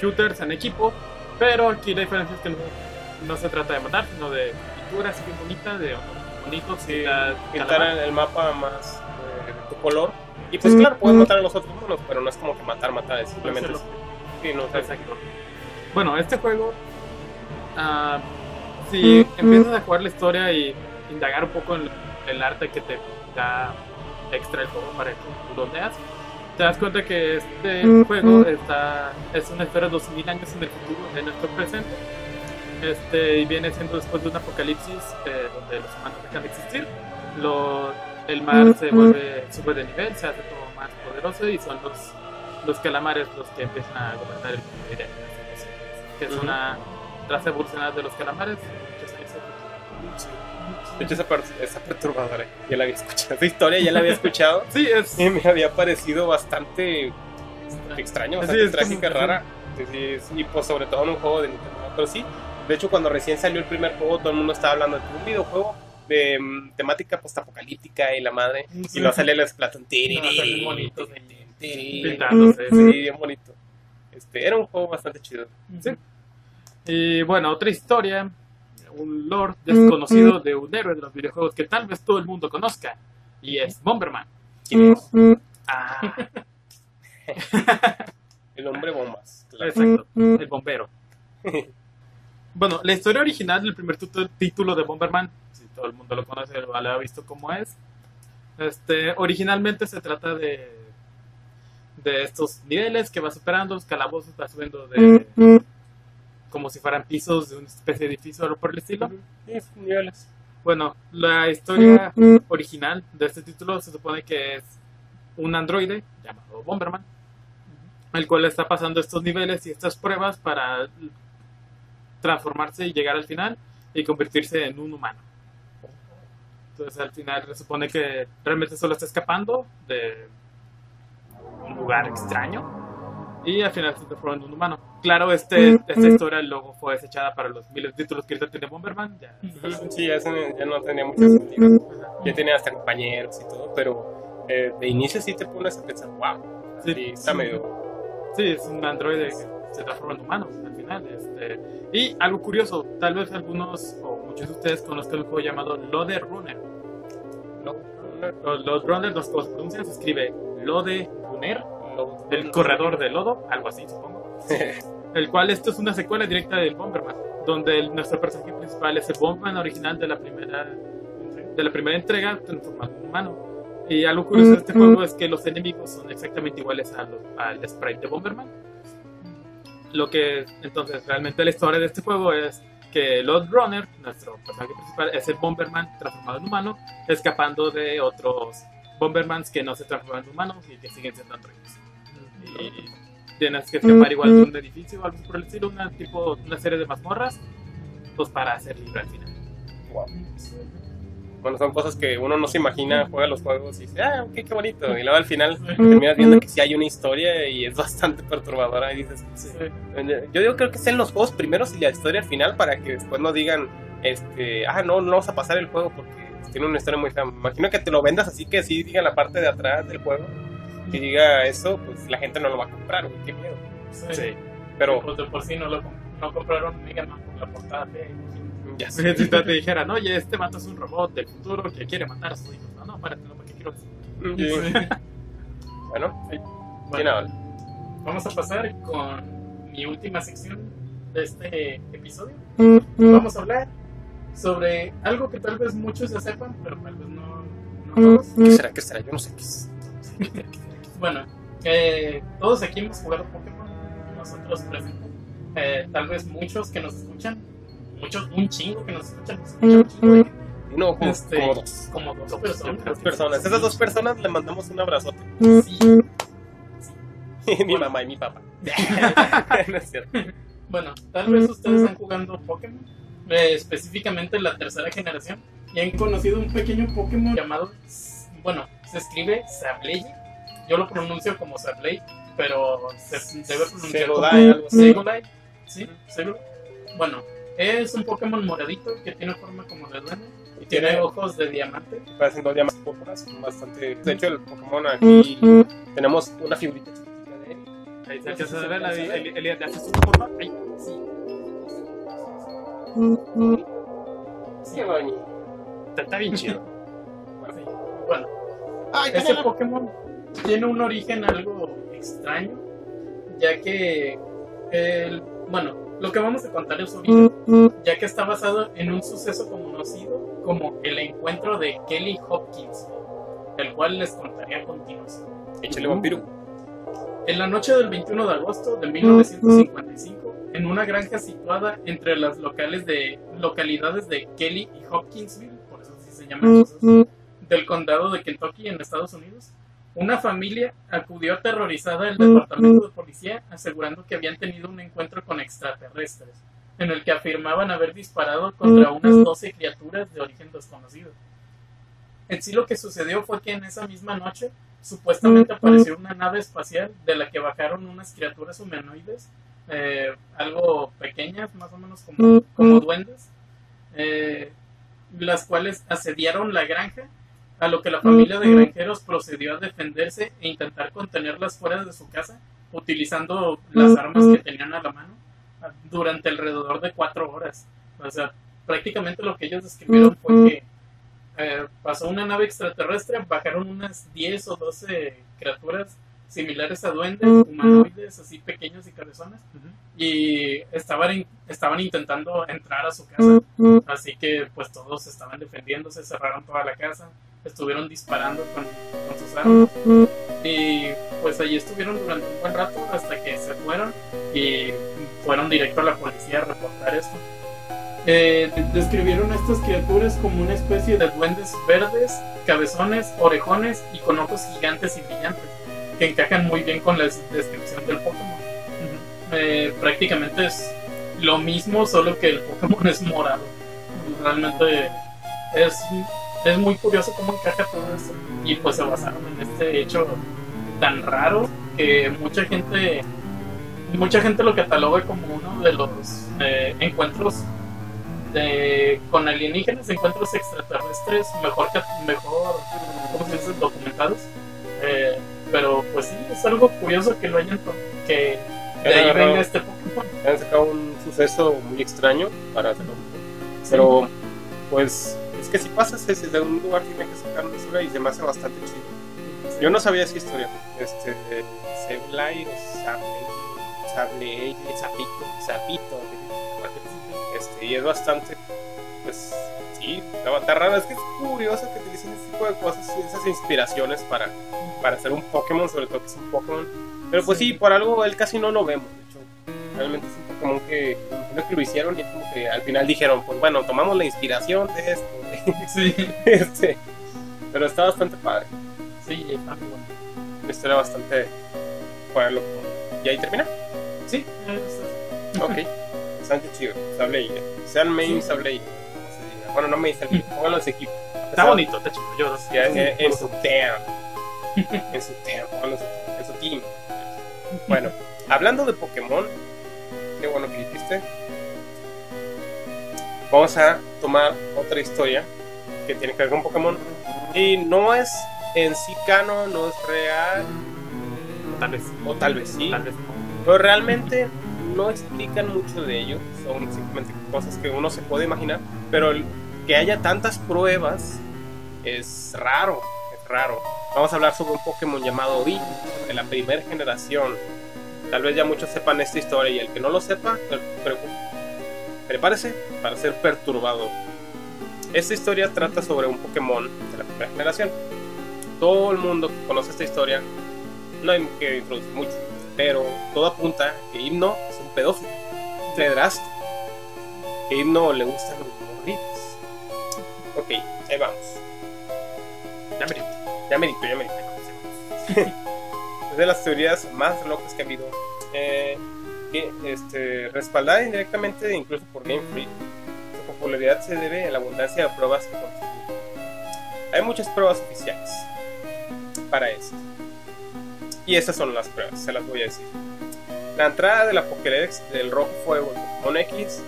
shooters en equipo. Pero aquí la diferencia es que no, no se trata de matar, sino de pinturas bien bonitas, de bonitos. Sí, la- pintar el mapa más eh, de tu color. Y pues claro, puedes matar a los otros monos, pero no es como que matar, matar, es simplemente... Sí, no, Exacto. Bueno, este juego, ah, si empiezas a jugar la historia y indagar un poco en el arte que te da extra el juego para que tú lo leas, te das cuenta que este juego está, es una historia de 2000 años en el futuro, en nuestro presente. Este, y viene siendo después de un apocalipsis eh, donde los humanos dejan de existir. Lo- el mar se vuelve, sube de nivel, se hace todo más poderoso y son los, los calamares los que empiezan a gobernar el mundo de- que es una raza evolucionada de los calamares. de hecho, esa, per- esa perturbadora, ya la había escuchado. Esa historia ya la había escuchado <laughs> Sí, es. y me había parecido bastante extraño, Sí, bastante es como trágica, que- rara. Sí, sí, sí, y pues sobre todo en un juego de Nintendo. Pero sí, de hecho, cuando recién salió el primer juego, todo el mundo estaba hablando de un videojuego de mm, temática postapocalíptica y la madre. Y luego sale el Splatoon. salen monitos ahí. Pintándose, Sí, bien bonito. Este, era un juego bastante chido. Sí. Y bueno, otra historia, un lord desconocido de un héroe de los videojuegos que tal vez todo el mundo conozca, y es Bomberman. ¿Quién es? Ah, <laughs> El hombre bombas. claro. exacto, el bombero. <laughs> Bueno, la historia original del primer tuto- título de Bomberman, todo el mundo lo conoce, lo ha visto cómo es. Este, originalmente se trata de de estos niveles que vas superando, los calabozos vas subiendo de como si fueran pisos de una especie de edificio o algo por el estilo. Sí, niveles. Bueno, la historia original de este título se supone que es un androide llamado Bomberman, el cual está pasando estos niveles y estas pruebas para transformarse y llegar al final y convertirse en un humano. Entonces al final se supone que realmente solo está escapando de un lugar extraño y al final se transforma en un humano. Claro, este, esta historia luego fue desechada para los miles de títulos que ahorita tiene Bomberman. Ya, Sí, ya, se- ya no tenía mucho sentido. Ya tenía hasta compañeros y todo, pero eh, de inicio sí te pones a pensar, wow. Sí. Sí, está medio. Sí, es un androide que se transforma en humano al final. Este. Y algo curioso, tal vez algunos o muchos de ustedes conozcan un juego llamado Lode Runner. No, O Lode Runner, no sé cómo se escribe Lode Runner, no, el corredor de lodo, algo así supongo. <laughs> El cual esto es una secuela directa del Bomberman, donde el- nuestro personaje principal es el Bomberman original de la primera de la primera entrega, transformado en humano. Y algo curioso de este juego es que los enemigos son exactamente iguales a los- al sprite de Bomberman. Lo que entonces realmente la historia de este juego es que Lord Runner, nuestro personaje principal, es el Bomberman transformado en humano, escapando de otros Bombermans que no se transforman en humanos y que siguen siendo androides. Y tienes que escapar igual de un edificio o algo por el estilo, una, tipo, una serie de mazmorras, pues para ser libre al final. Wow. Bueno, son cosas que uno no se imagina, juega los juegos y dice, ah, ok, qué bonito. Y luego al final terminas viendo que sí hay una historia y es <laughs> bastante perturbadora. Y dices, yo digo, creo que sean los juegos primeros y la historia al final para que después no digan, este, ah, no, no vamos a pasar el juego porque tiene una historia muy fea. Imagino que te lo vendas así que sí diga la parte de atrás del juego y diga eso, pues la gente no lo va a comprar, güey, qué miedo. Sí. Sí. Pero Pues de por sí no, lo, no compraron Mega Man por la portada fea. Ya sé. Si te dijeran, oye, este mato es un robot del futuro que quiere matar a sus hijos. No, no, párate, no, porque quiero. Sí. Bueno, ¿quién Bueno, habla? vamos a pasar con mi última sección de este episodio. Vamos a hablar sobre algo que tal vez muchos ya sepan, pero tal vez no, no todos. ¿Qué será? ¿Qué será? Yo no sé qué es. Bueno, eh, todos aquí hemos jugado Pokémon, nosotros presentes. Eh, tal vez muchos que nos escuchan, muchos, un chingo que nos escuchan, nos escuchan un chingo de gente, No, como, Este, como dos. como dos personas. Dos personas. Esas dos personas le mandamos un abrazote. Sí. <laughs> mi mamá y mi papá. <laughs> <laughs> no es cierto. Bueno, tal vez ustedes están jugando Pokémon, eh, específicamente la tercera generación, y han conocido un pequeño Pokémon llamado, bueno, se escribe Sableye. Yo lo pronuncio como Sableye, pero se debe pronunciar como algo así. Sableye. Sí, Sableye. Bueno, es un Pokémon moradito que tiene forma como de duende y tiene Tiene- ojos de diamante. Parecen dos llamas púrpuras, bastante. De hecho, el Pokémon aquí tenemos una figurita chiquitita de él. Ahí se alcanza a ver la Eli- Elías, ¿le haces forma? Ahí. Sí, Qué bonito. Está, está bien chido. sí. Bueno, Ay, Ese Pokémon tiene un origen algo extraño, ya que el, bueno, lo que vamos a contar es su origen, ya que está basado en un suceso conocido como el encuentro de Kelly Hopkins, el cual les contaré a continuación. Échale vampiro. En la noche del 21 de agosto de 1955, en una granja situada entre las locales de, localidades de Kelly y Hopkinsville, por eso así se llama del condado de Kentucky en Estados Unidos, una familia acudió aterrorizada al departamento de policía asegurando que habían tenido un encuentro con extraterrestres, en el que afirmaban haber disparado contra unas 12 criaturas de origen desconocido. En sí lo que sucedió fue que en esa misma noche supuestamente apareció una nave espacial de la que bajaron unas criaturas humanoides, eh, algo pequeñas, más o menos como, como duendes, eh, las cuales asediaron la granja, a lo que la familia de granjeros procedió a defenderse e intentar contenerlas fuera de su casa, utilizando las armas que tenían a la mano, durante alrededor de cuatro horas. O sea, prácticamente lo que ellos describieron fue que eh, pasó una nave extraterrestre, bajaron unas 10 o 12 criaturas similares a duendes, humanoides, así pequeños y cabezones, y estaban, estaban intentando entrar a su casa. Así que pues todos estaban defendiéndose, cerraron toda la casa, estuvieron disparando con, con sus armas y pues allí estuvieron durante un buen rato hasta que se fueron y fueron directo a la policía a reportar esto. Eh, describieron a estas criaturas como una especie de duendes verdes, cabezones, orejones y con ojos gigantes y brillantes, que encajan muy bien con la des- descripción del Pokémon. Eh, prácticamente es lo mismo, solo que el Pokémon es morado. Realmente es, es muy curioso cómo encaja todo eso. Y pues se basaron en este hecho tan raro que mucha gente mucha gente lo cataloga como uno de los eh, encuentros de, con alienígenas, encuentros extraterrestres mejor mejor ¿cómo se dice? documentados. Eh, pero pues sí, es algo curioso que lo hayan que de ahí Agarrado. venga este Pokémon. Han sacado un suceso muy extraño para hacerlo. Pero, pues, es que si pasas ese de un lugar tiene que sacar una historia y se me hace bastante chido. Yo no sabía esa historia. Este, Seblay o Sabley, Sabley, Zapito, Zapito. Este, y es bastante, pues, sí, está raro. Es que es curioso que utilicen ese tipo de cosas y esas inspiraciones para, para hacer un Pokémon, sobre todo que es un Pokémon. Pero pues sí, por algo él casi no lo vemos. De hecho, realmente es un Pokémon que, que lo hicieron y es como que al final dijeron, pues bueno, tomamos la inspiración de esto. Sí, <laughs> este, pero está bastante padre. sí, está muy bueno. Una historia bastante común. ¿Y ahí termina? Sí, Ok. Bastante chido. Sableye. Sean main Sí. Diga. Bueno, no main Sableye. <laughs> Pónganlo en su equipo. Está bonito, está chido. Yo Ya, en, en su <laughs> team. En su team. Pónganlo en su, en su team. Bueno, hablando de Pokémon, qué bueno que dijiste. Vamos a tomar otra historia que tiene que ver con Pokémon. Y no es en sí canon, no es real, Tal vez. o tal vez sí. Tal vez no. Pero realmente no explican mucho de ello, son simplemente cosas que uno se puede imaginar, pero el- que haya tantas pruebas es raro, es raro. Vamos a hablar sobre un Pokémon llamado Vi, de la primera generación. Tal vez ya muchos sepan esta historia y el que no lo sepa, pre- pre- prepárese para ser perturbado. Esta historia trata sobre un Pokémon de la primera generación. Todo el mundo que conoce esta historia, no hay que introducir mucho, pero todo apunta que Himno es un pedófilo, un pederasta, que Himno le gustan los morritos. Ok, ahí vamos. Ya merito. Ya merito, ya merito. <laughs> es de las teorías más locas que ha habido. Eh, este, respaldada indirectamente incluso por Game Freak. Su popularidad se debe a la abundancia de pruebas que contiene. Hay muchas pruebas oficiales para esto. Y esas son las pruebas, se las voy a decir. La entrada de la Pokédex del Rojo Fuego en Pokémon X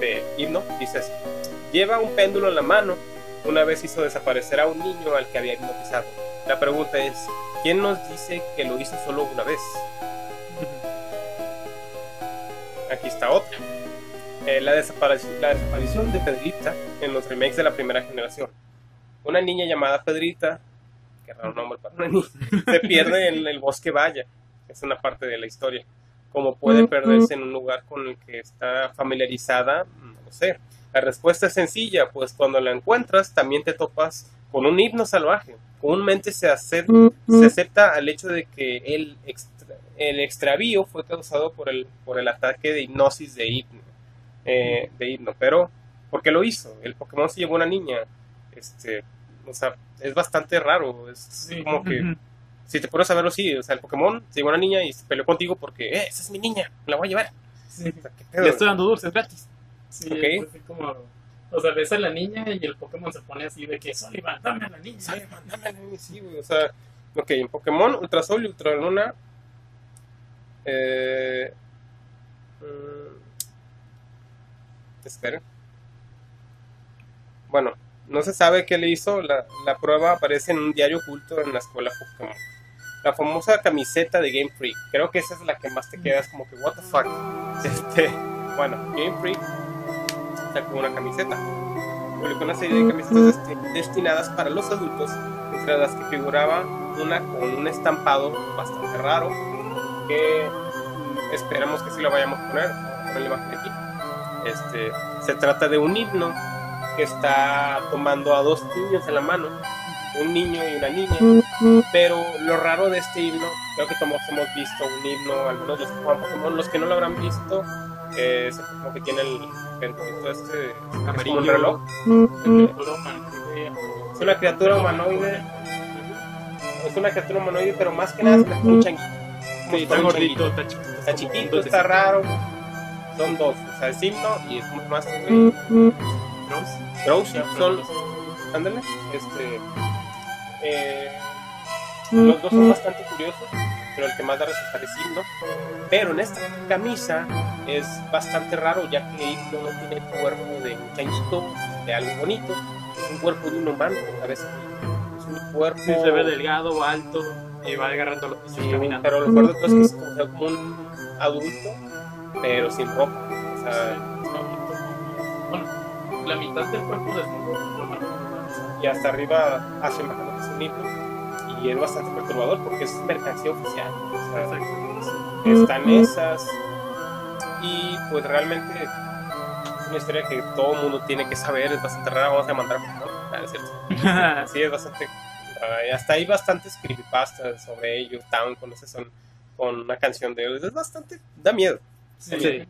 de Himno dice así: Lleva un péndulo en la mano. Una vez hizo desaparecer a un niño al que había hipnotizado. La pregunta es: ¿quién nos dice que lo hizo solo una vez? Aquí está otra. Eh, la, desaparición, la desaparición de Pedrita en los remakes de la primera generación. Una niña llamada Pedrita, que raro nombre para una niña, <laughs> se pierde en el bosque Vaya. Es una parte de la historia. Como puede perderse en un lugar con el que está familiarizada, no lo sé. La respuesta es sencilla, pues cuando la encuentras también te topas con un himno salvaje. Comúnmente se, acepta, se acepta al hecho de que extra, el extravío fue causado por el, por el ataque de hipnosis de himno. Eh, de himno, pero ¿por qué lo hizo? El Pokémon se llevó a una niña. Este, o sea, es bastante raro. Es Sí. como que si te pones a verlo, sí, o sea, el Pokémon se llevó a una niña y se peleó contigo porque, eh, esa es mi niña, me la voy a llevar. Sí. O sea, ¿qué pedo? Le estoy dando dulces gratis. Sí, como. O sea, ves a la niña y el Pokémon se pone así de que Sullivan, dame a la niña. Sale, mándame a la niña, sí, güey, o sea, ok, en Pokémon, Ultra Sol y Ultra Luna, eh, mm. Bueno, no se sabe qué le hizo, la, la prueba aparece en un diario oculto en la escuela Pokémon. La famosa camiseta de Game Freak, creo que esa es la que más te quedas como que, what the fuck. <laughs> Este, bueno, Game Freak sacó una camiseta. Publicó una serie de camisetas desti- destinadas para los adultos, entre las que figuraba una con un estampado bastante raro, que esperamos que sí lo vayamos a poner, poner la imagen aquí. Este, se trata de un himno que está tomando a dos niños en la mano, un niño y una niña. Pero lo raro de este himno, creo que todos hemos visto un himno, al menos los que juegan Pokémon, los que no lo habrán visto, eh, es como que tiene el pendulito este, es como un Amarillo. reloj. Es una criatura humanoide, es una criatura humanoide, pero más que nada es un changuito. Sí, está gordito, está chiquito. Está chiquito, raro. Son dos, o sea, es himno y es mucho más güey, Rose. Drowsy, son, ándale, este, eh, los dos son bastante curiosos, pero el que más da resaltar es Himno. Pero en esta camisa es bastante raro, ya que Himno no tiene el cuerpo de un changuito, de algo bonito, es un cuerpo de un humano, a veces es un cuerpo... Sí, se ve delgado, alto y va agarrando los Sí, caminando. pero lo peor de todo es que es como, o sea, como un adulto, pero sin ropa. O sea, Bueno, la mitad del cuerpo desnudo. y hasta arriba hace un himno. Y es bastante perturbador porque es mercancía oficial. O sea, Exacto. están esas. Y pues realmente es una historia que todo el mundo tiene que saber. Es bastante rara. Vamos a mandar Pokémon. Ah, es cierto. <laughs> Sí, es bastante hasta hay bastantes creepypastas sobre ellos. Town con, ese son, con una canción de ellos. Es bastante. Da miedo. Sí. Sí.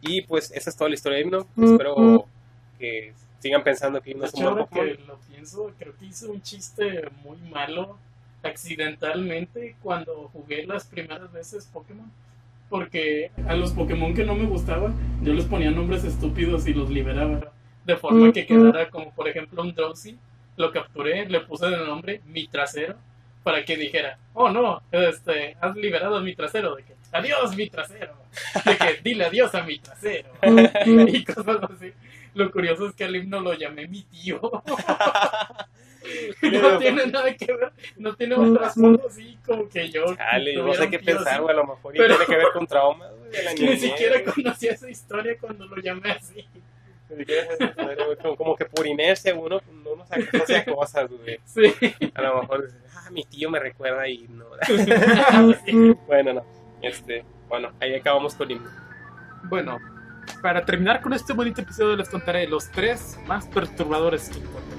Y pues esa es toda la historia de Himno. Espero que sigan pensando que Himno es un buen que lo pienso, creo que hice un chiste muy malo accidentalmente cuando jugué las primeras veces Pokémon. Porque a los Pokémon que no me gustaban, yo les ponía nombres estúpidos y los liberaba. De forma que quedara como, por ejemplo, un Drowsy. Lo capturé, le puse el nombre mi trasero para que dijera, oh no, este, has liberado mi trasero. De que, adiós mi trasero. De que, dile adiós a mi trasero. <laughs> y cosas así. Lo curioso es que al himno lo llamé mi tío. <laughs> no tiene nada que ver, no tiene un trasfondo así como que yo. Chale, no sé qué pensar, güey. A lo mejor y Pero- tiene que ver con traumas, <laughs> ni siquiera conocía esa historia cuando lo llamé así. Como, como que por inercia uno no nos asocia cosas, güey. Sí. A lo mejor dices, ah, mi tío me recuerda y no. Sí. <laughs> <laughs> bueno, no. Este, bueno, ahí acabamos con Limbo. Bueno, para terminar con este bonito episodio les contaré los tres más perturbadores que encontré.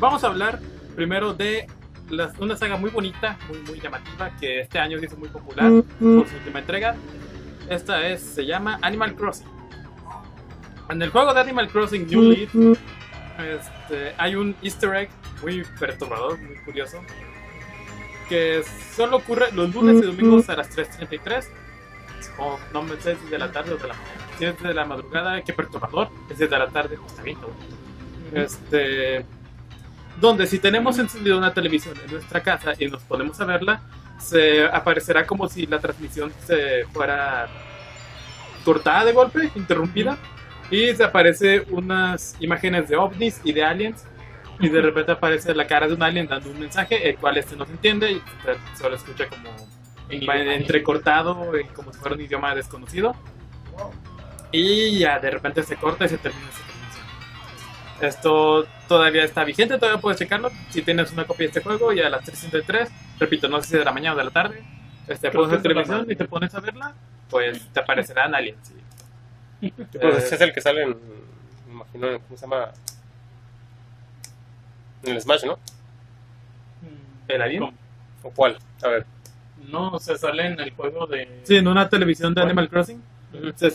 Vamos a hablar primero de las- una saga muy bonita, muy, muy llamativa, que este año se hizo muy popular por su última entrega. Esta es, se llama Animal Crossing. En el juego de Animal Crossing New Leaf este, hay un easter egg muy perturbador, muy curioso, que solo ocurre los lunes y domingos a las 3.33 o no me sé si de la tarde o de la mañana. Si es de la madrugada, qué perturbador. Es de la tarde, todo. Este, donde si tenemos encendida una televisión en nuestra casa y nos ponemos a verla, se aparecerá como si la transmisión se fuera cortada de golpe, interrumpida, y se aparece unas imágenes de ovnis y de aliens. Y de repente aparece la cara de un alien dando un mensaje, el cual este no se entiende y solo escucha como entrecortado como si fuera un idioma desconocido y ya de repente se corta y se termina esa transmisión. Esto todavía está vigente, todavía puedes checarlo si tienes una copia de este juego y a las 303, repito, no sé si de la mañana o de la tarde, este, pones la televisión y te pones a verla, pues te aparecerán aliens. Pues Eh, ese es el que sale en, me imagino, en- ¿cómo se llama? En el Smash, ¿no? ¿El alien? ¿O cuál? A ver. No, o sea, sale en el juego de. Sí, en una televisión de. Animal Crossing. Te,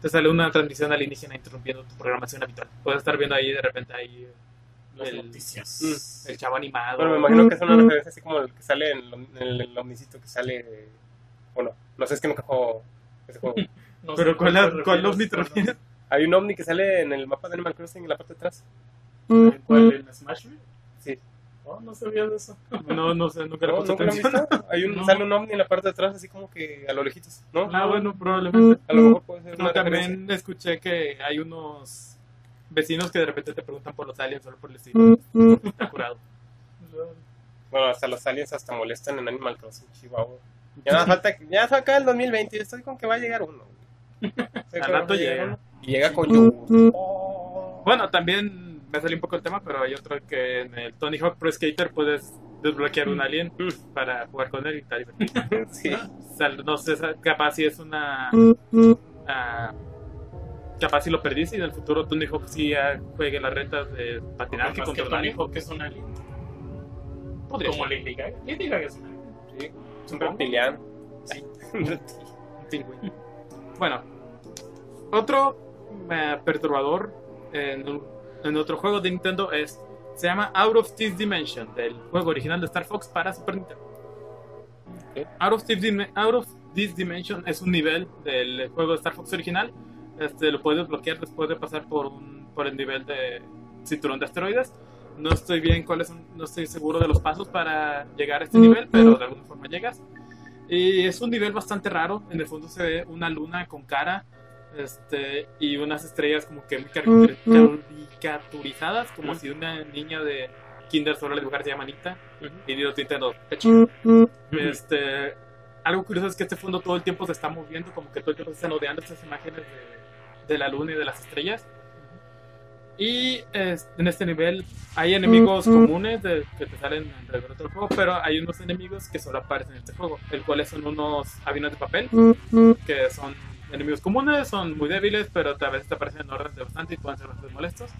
te sale una transmisión alienígena interrumpiendo tu programación habitual. Puedes estar viendo ahí de repente ahí Las el- noticias. el chavo animado. Bueno, me imagino que es una referencia así como el que sale en, el- el, el omnicito que sale. eh, Bueno, no sé, es que nunca juego ese juego. <laughs> No Pero sé ¿cuál, cuál refieres, ovni te refieres? Hay un ovni que sale en el mapa de Animal Crossing en la parte de atrás. ¿Cuál? ¿En Smash? Bros? Sí. Oh, no sabía de eso. <laughs> No, no sé, nunca le ¿No? puse ¿Nunca lo atención. visto? Hay un, <laughs> No. Sale un ovni en la parte de atrás, así como que a lo lejitos, ¿no? Ah, bueno, probablemente. A lo mejor puede ser No, una referencia. también escuché que hay unos vecinos que de repente te preguntan por los aliens solo por el estilo. Está curado. Bueno, hasta los aliens hasta molestan en Animal Crossing, Chihuahua. Ya nada <laughs> falta, ya acaba el 2020 y estoy con que va a llegar uno. Al rato llega. Y llega con yogur. Bueno, también me salió un poco el tema, pero hay otro que en el Tony Hawk Pro Skater puedes desbloquear un alien para jugar con él y tal. <laughs> Sí. O sea, no sé, capaz si es una... ah, capaz si lo perdiste y en el futuro Tony Hawk sí juegue las retas de patinaje Más contra que Tony. Hawk es un alien. Podría Como. Lady Gaga. Lady Gaga es un alien. Sí, es un reptiliano. Sí. <laughs> Un pingüino. Bueno, otro eh, perturbador en, en otro juego de Nintendo es se llama Out of This Dimension, del juego original de Star Fox para Super Nintendo. Ok. Out, of This Out of This Dimension es un nivel del juego de Star Fox original. Este, lo puedes bloquear después de pasar por, un, por el nivel de cinturón de asteroides. No estoy bien cuáles no estoy seguro de los pasos para llegar a este nivel, pero de alguna forma llegas. Y es un nivel bastante raro. En el fondo se ve una luna con cara este, y unas estrellas como que muy caricatur- caricaturizadas, como si una niña de Kinder solo le dibujara se llama Anita y dio Nintendo. Este, algo curioso es que este fondo todo el tiempo se está moviendo, como que todo el tiempo se están rodeando estas imágenes de, de la luna y de las estrellas. Y es- en este nivel hay enemigos comunes de- que te salen alrededor del juego, pero hay unos enemigos que solo aparecen en este juego, el cual son unos aviones de papel, que son enemigos comunes, son muy débiles, pero a veces te aparecen en orden de bastante y pueden ser bastante molestos.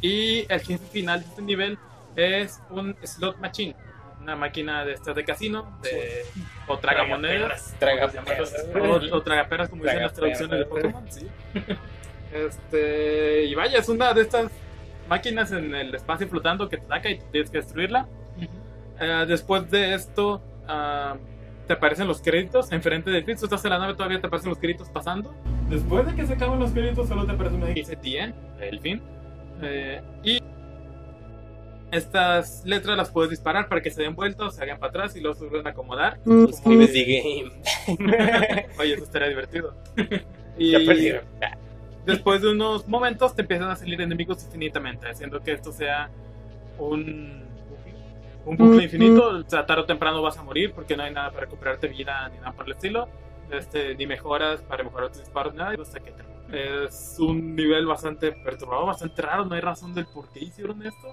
Y el jefe final de este nivel es un slot machine, una máquina de estas de casino, de, o tragamonedas, Traga o, o tragaperas como dicen las Tragaperras. traducciones de Pokémon, sí. Este, y vaya, es una de estas máquinas en el espacio flotando que te ataca y tienes que destruirla. Eh, después de esto, ah, te aparecen los créditos enfrente del fin. Tú estás en la nave, todavía te aparecen los créditos pasando. Después de que se acaban los créditos, solo te aparece una dice el fin. Eh, y estas letras las puedes disparar para que se den vueltas, se hagan para atrás y luego se vuelven a acomodar. Como Escribes de- the game. <laughs> Oye, eso estaría divertido. <laughs> y Ya perdieron. después de unos momentos te empiezan a salir enemigos infinitamente, haciendo que esto sea un un bucle infinito, o sea, tarde o temprano vas a morir porque no hay nada para recuperarte vida ni nada por el estilo, este, ni mejoras para mejorar tus disparos, nada, hasta que te es un nivel bastante perturbador, bastante raro, no hay razón del por qué hicieron esto.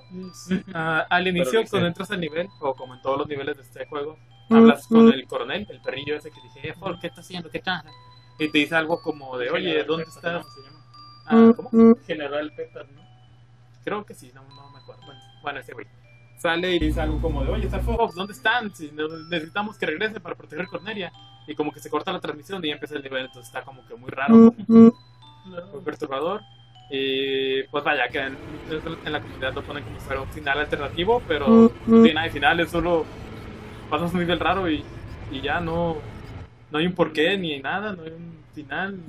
Ah, al inicio, cuando entras al nivel, o como en todos los niveles de este juego, hablas con el coronel, el perrillo ese que dije, "Eh, Paul, ¿qué estás haciendo? ¿Qué tal? Y te dice algo como de, oye, General ¿dónde estás? Se llama. Ah, ¿Cómo? General Pepper, ¿no? Creo que sí, no, no me acuerdo. Bueno, bueno, ese güey. Sale y dice algo como de, oye, Star Fox, ¿dónde están? Si necesitamos que regrese para proteger Cornelia. Y como que se corta la transmisión y ya empieza el nivel, entonces está como que muy raro, como muy perturbador. Y pues vaya, que en, en la comunidad lo ponen como si fuera un final alternativo, pero no tiene nada de final, es solo pasas un nivel raro y, y ya no, no hay un porqué ni nada, no hay un final,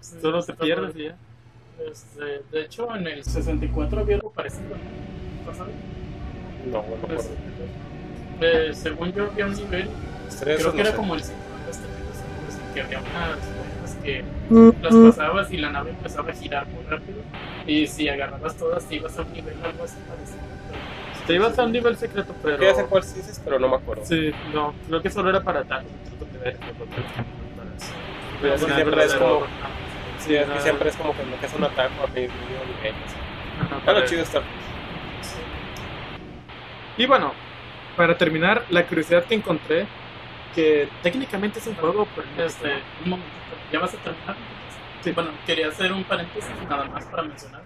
solo te Está pierdes y ya. Este, de hecho, en el 64 había algo parecido, ¿no? No, bueno, Pues, eh, según yo había un nivel, creo no que era sé. como el 50 este, que había unas cosas que las pasabas y la nave empezaba a girar muy rápido. Y si agarrabas todas, te ibas a un nivel algo así parecido. Te ibas a un nivel secreto, pero... Ya sé cuál dices, pero no me acuerdo. Sí, no, creo que solo era para no para otros Pero sí, Una siempre es como- Sí, es que siempre es como que lo que es un ataque a medio nivel. lo chido está. Y bueno, para terminar, la curiosidad que encontré, que técnicamente es un juego, pero Este, un momentito, ¿ya vas a terminar? Sí. Bueno, quería hacer un paréntesis nada más para mencionar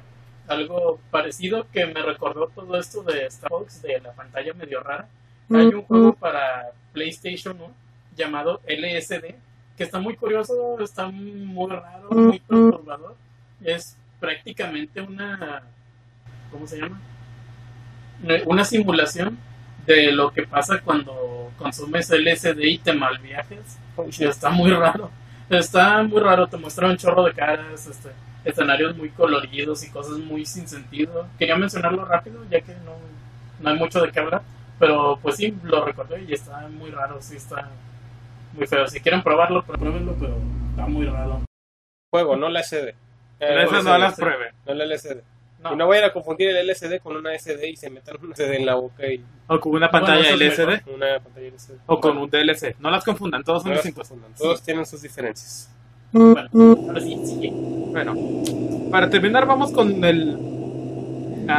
algo parecido que me recordó todo esto de Star Fox, de la pantalla medio rara. Hay un juego para PlayStation 1 llamado LSD, que está muy curioso, está muy raro, muy perturbador. Es prácticamente una, ¿cómo se llama? Eh, Una simulación de lo que pasa cuando consumes LSD y te malviajes. Y está muy raro. Está muy raro, te muestra un chorro de caras, este, escenarios muy coloridos y cosas muy sin sentido. Quería mencionarlo rápido, ya que no, no hay mucho de qué hablar. Pero pues sí, lo recordé y está muy raro, sí está muy feo. Si quieren probarlo, pruébenlo, pero está muy raro. Juego, no la SD. Eh, esas no no el las pruebe. No el LCD. No, Y no vayan a confundir el LCD con una SD y se metan una SD en la boca y O con una pantalla Bueno, LCD. una pantalla LCD. O con un DLC. No las confundan, todos son No distintos. Todos tienen sus diferencias. bueno, ahora sí, sigue. Bueno, para terminar, vamos con el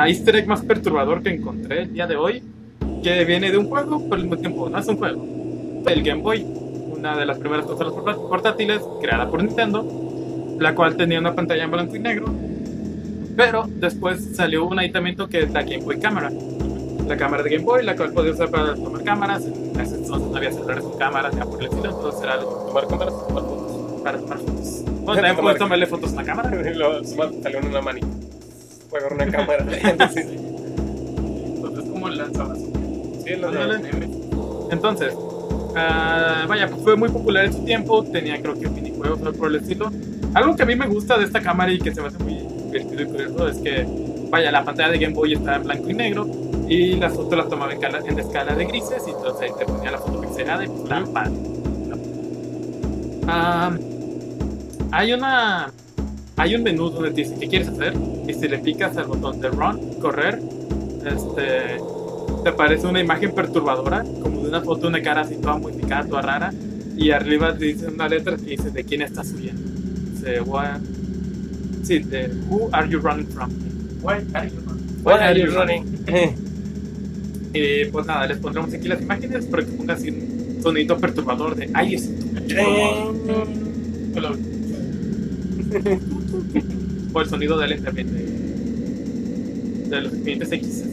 easter egg más perturbador que encontré el día de hoy. Que viene de un juego, pero al mismo tiempo no es un juego. El Game Boy, una de las primeras consolas portátiles creada por Nintendo, la cual tenía una pantalla en blanco y negro. Pero después salió un aditamento que es la Game Boy Cámara. La cámara de Game Boy, la cual podía usar para tomar cámaras. En ese entonces no había celulares con cámaras, ni por el estilo, entonces era Tomar cámaras, tomar fotos. para tomar fotos. Bueno, también puedes tomarle fotos a la cámara. <laughs> Luego salió en una manita. Juega una cámara. <laughs> sí. Entonces, como el lanzabazo. Sí, lo Ándale. Entonces, ah, vaya, pues fue muy popular en su tiempo, tenía creo que minijuegos algo por el estilo. Algo que a mí me gusta de esta cámara y que se me hace muy divertido y curioso es que, vaya, la pantalla de Game Boy está en blanco y negro y las fotos las tomaba en, cala- en escala de grises y entonces ahí te ponía la foto pixelada y pues padre. Ah, hay una... Hay un menú donde te dice qué quieres hacer y si le picas al botón de run, correr, este, te aparece una imagen perturbadora, como de una foto de una cara así toda modificada, toda rara, y arriba te dice una letra que dice de quién estás huyendo. Dice, what... Sí, de Who are you running from? Why are you running? What are you running? Y <laughs> pues nada, les pondremos aquí las imágenes para que pongan así un sonidito perturbador de ay, es <laughs> o el sonido del también de, de los expedientes X. Así.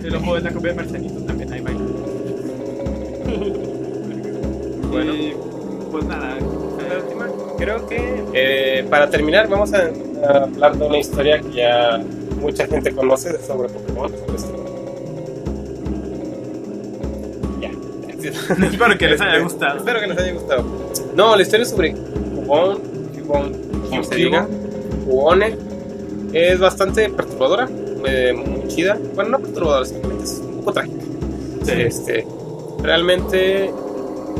Si <laughs> lo mueves la copia de Marcelito también ahí baila. Bueno. Y, pues nada. La última, Creo que eh, para terminar vamos a, a hablar de una historia que ya mucha gente conoce sobre Pokémon. Ya. <laughs> Espero que les haya gustado. Espero que les haya gustado. No, la historia sobre Cubón, como se diga, Cubone. Es bastante perturbadora, eh, muy chida. Bueno, no perturbadora, simplemente es un poco trágica. Este, realmente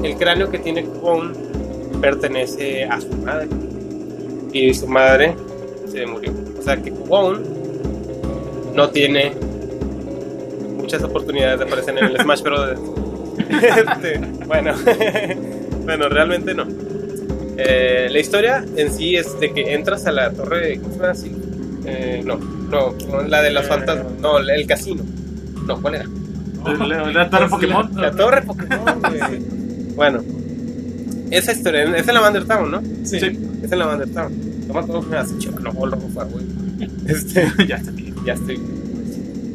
el cráneo que tiene Cubón pertenece a su madre. Y su madre se murió. sea que Cubone no tiene muchas oportunidades de aparecer en el Smash Bros. <laughs> Este, bueno, <laughs> bueno, realmente no. Eh, la historia en sí es de que entras a la torre, ¿cómo se llama así? Eh, no, no, no, la de los Eh. fantasmas, no, el casino. No, ¿cuál era? La, la torre Pokémon. La torre Pokémon, <laughs> güey. Bueno, esa historia, es en la Town, ¿no? Sí. Es en la Town. No me acuerdo que me hace chico, no, lo fue, güey. Este, <laughs> ya bien. ya estoy.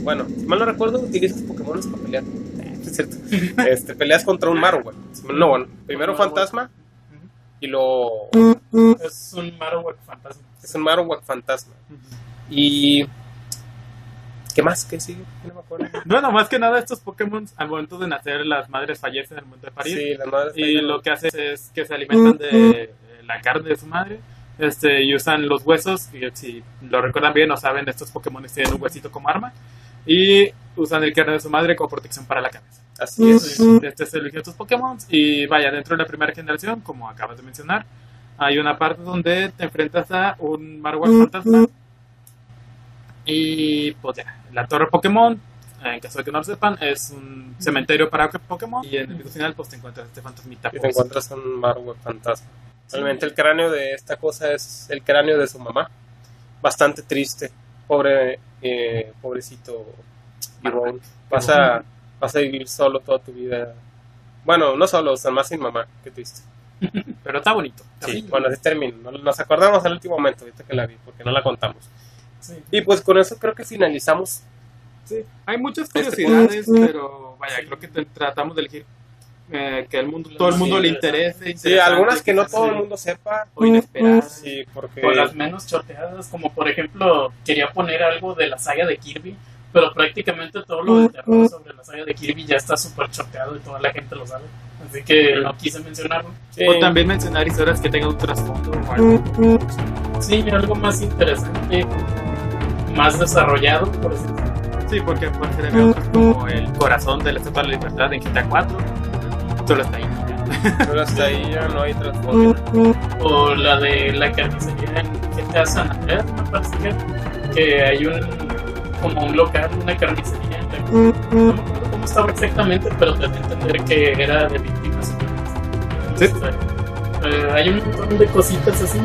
Bueno, si mal no recuerdo, utilizas Pokémon para pelear. Eh, Es cierto. <laughs> Este, peleas contra un Marowak. No, bueno, primero fantasma y luego Es un Marowak fantasma. es un Marowak fantasma. Y. ¿Qué más? ¿Qué sigue? No me acuerdo. <laughs> Bueno, más que nada estos Pokémon al momento de nacer las madres fallecen al momento de parir. Sí, las madres. y lo que hacen es que se alimentan de la carne de su madre este, y usan los huesos. Y si lo recuerdan bien o saben, estos Pokémon tienen un huesito como arma. Y usan el carne de su madre como protección para la cabeza. Así es. Este es el origen de estos Pokémon. Y vaya, dentro de la primera generación, como acabas de mencionar, hay una parte donde te enfrentas a un Marowak fantasma. Y pues ya, la torre Pokémon, en caso de que no lo sepan, es un cementerio para Pokémon. Y en el video final, pues te encuentras este fantasmita. Y te pues, encuentras un Marowak fantasma. Realmente el cráneo de esta cosa es el cráneo de su mamá. Bastante triste. Pobre, eh, pobrecito Gibón. Vas a, vas a vivir solo toda tu vida. Bueno, no solo, o sea, más sin mamá. Qué triste. <laughs> Pero está bonito. Sí, bueno, así termina. No- Nos acordamos al último momento, ahorita que la vi, porque no la contamos. Sí. Y pues con eso creo que finalizamos. Sí, hay muchas Este curiosidades, pero vaya, creo que tratamos de elegir eh, que el mundo, todo el mundo le interese. Sí, algunas que no todo el sí, mundo sepa. O inesperadas. Sí, porque. O las menos choteadas, como por ejemplo, quería poner algo de la saga de Kirby, pero prácticamente todo lo de terror sobre la saga de Kirby ya está súper choteado y toda la gente lo sabe. Así que no quise mencionarlo. Sí. O también mencionar historias que tengan un trasfondo o algo. Sí, algo más interesante, más desarrollado, por así decirlo. Sí, porque pueden ser eventos como el corazón de la Estatua de la Libertad en GTA 4. Solo está ahí. Pero hasta ahí ya no hay trasfondo. O la de la carnicería en GTA San Andreas, me parece que, que hay un como un local, una carnicería en la que no me acuerdo cómo estaba exactamente, pero te entender que era de víctimas. Sí. Entonces, eh, hay un montón de cositas así.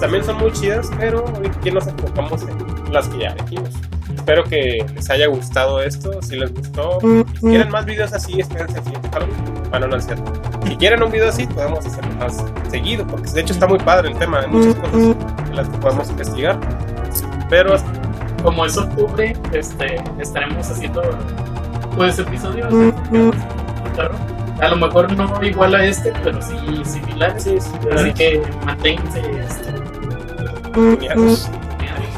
También son muy chidas, pero hoy aquí nos enfocamos en las que ya elegimos. Espero que les haya gustado esto. Si les gustó, si quieren más videos así, espérense siguiente Halloween. Bueno, no es cierto. Si quieren un video así, podemos hacerlo más seguido, porque de hecho está muy padre el tema. Hay muchas cosas en las que podemos investigar. Pero Como es octubre, este, estaremos haciendo pues episodios de terror. A lo mejor no igual a este, pero sí similares. Así que manténganse este, tuneados.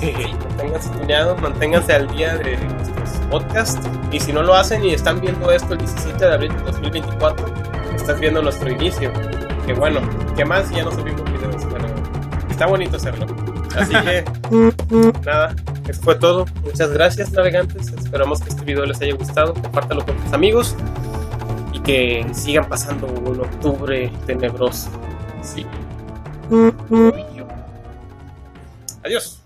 <laughs> Manténganse tuneados, manténganse al día de nuestros podcasts. Y si no lo hacen y están viendo esto el 17 de abril de 2024, estás viendo nuestro inicio. Que bueno, que más ya no subimos videos, pero está bonito hacerlo. Así que, <laughs> nada, eso fue todo. Muchas gracias, navegantes. Esperamos que este video les haya gustado. Compártalo con tus amigos que sigan pasando un octubre tenebroso. sí. Adiós.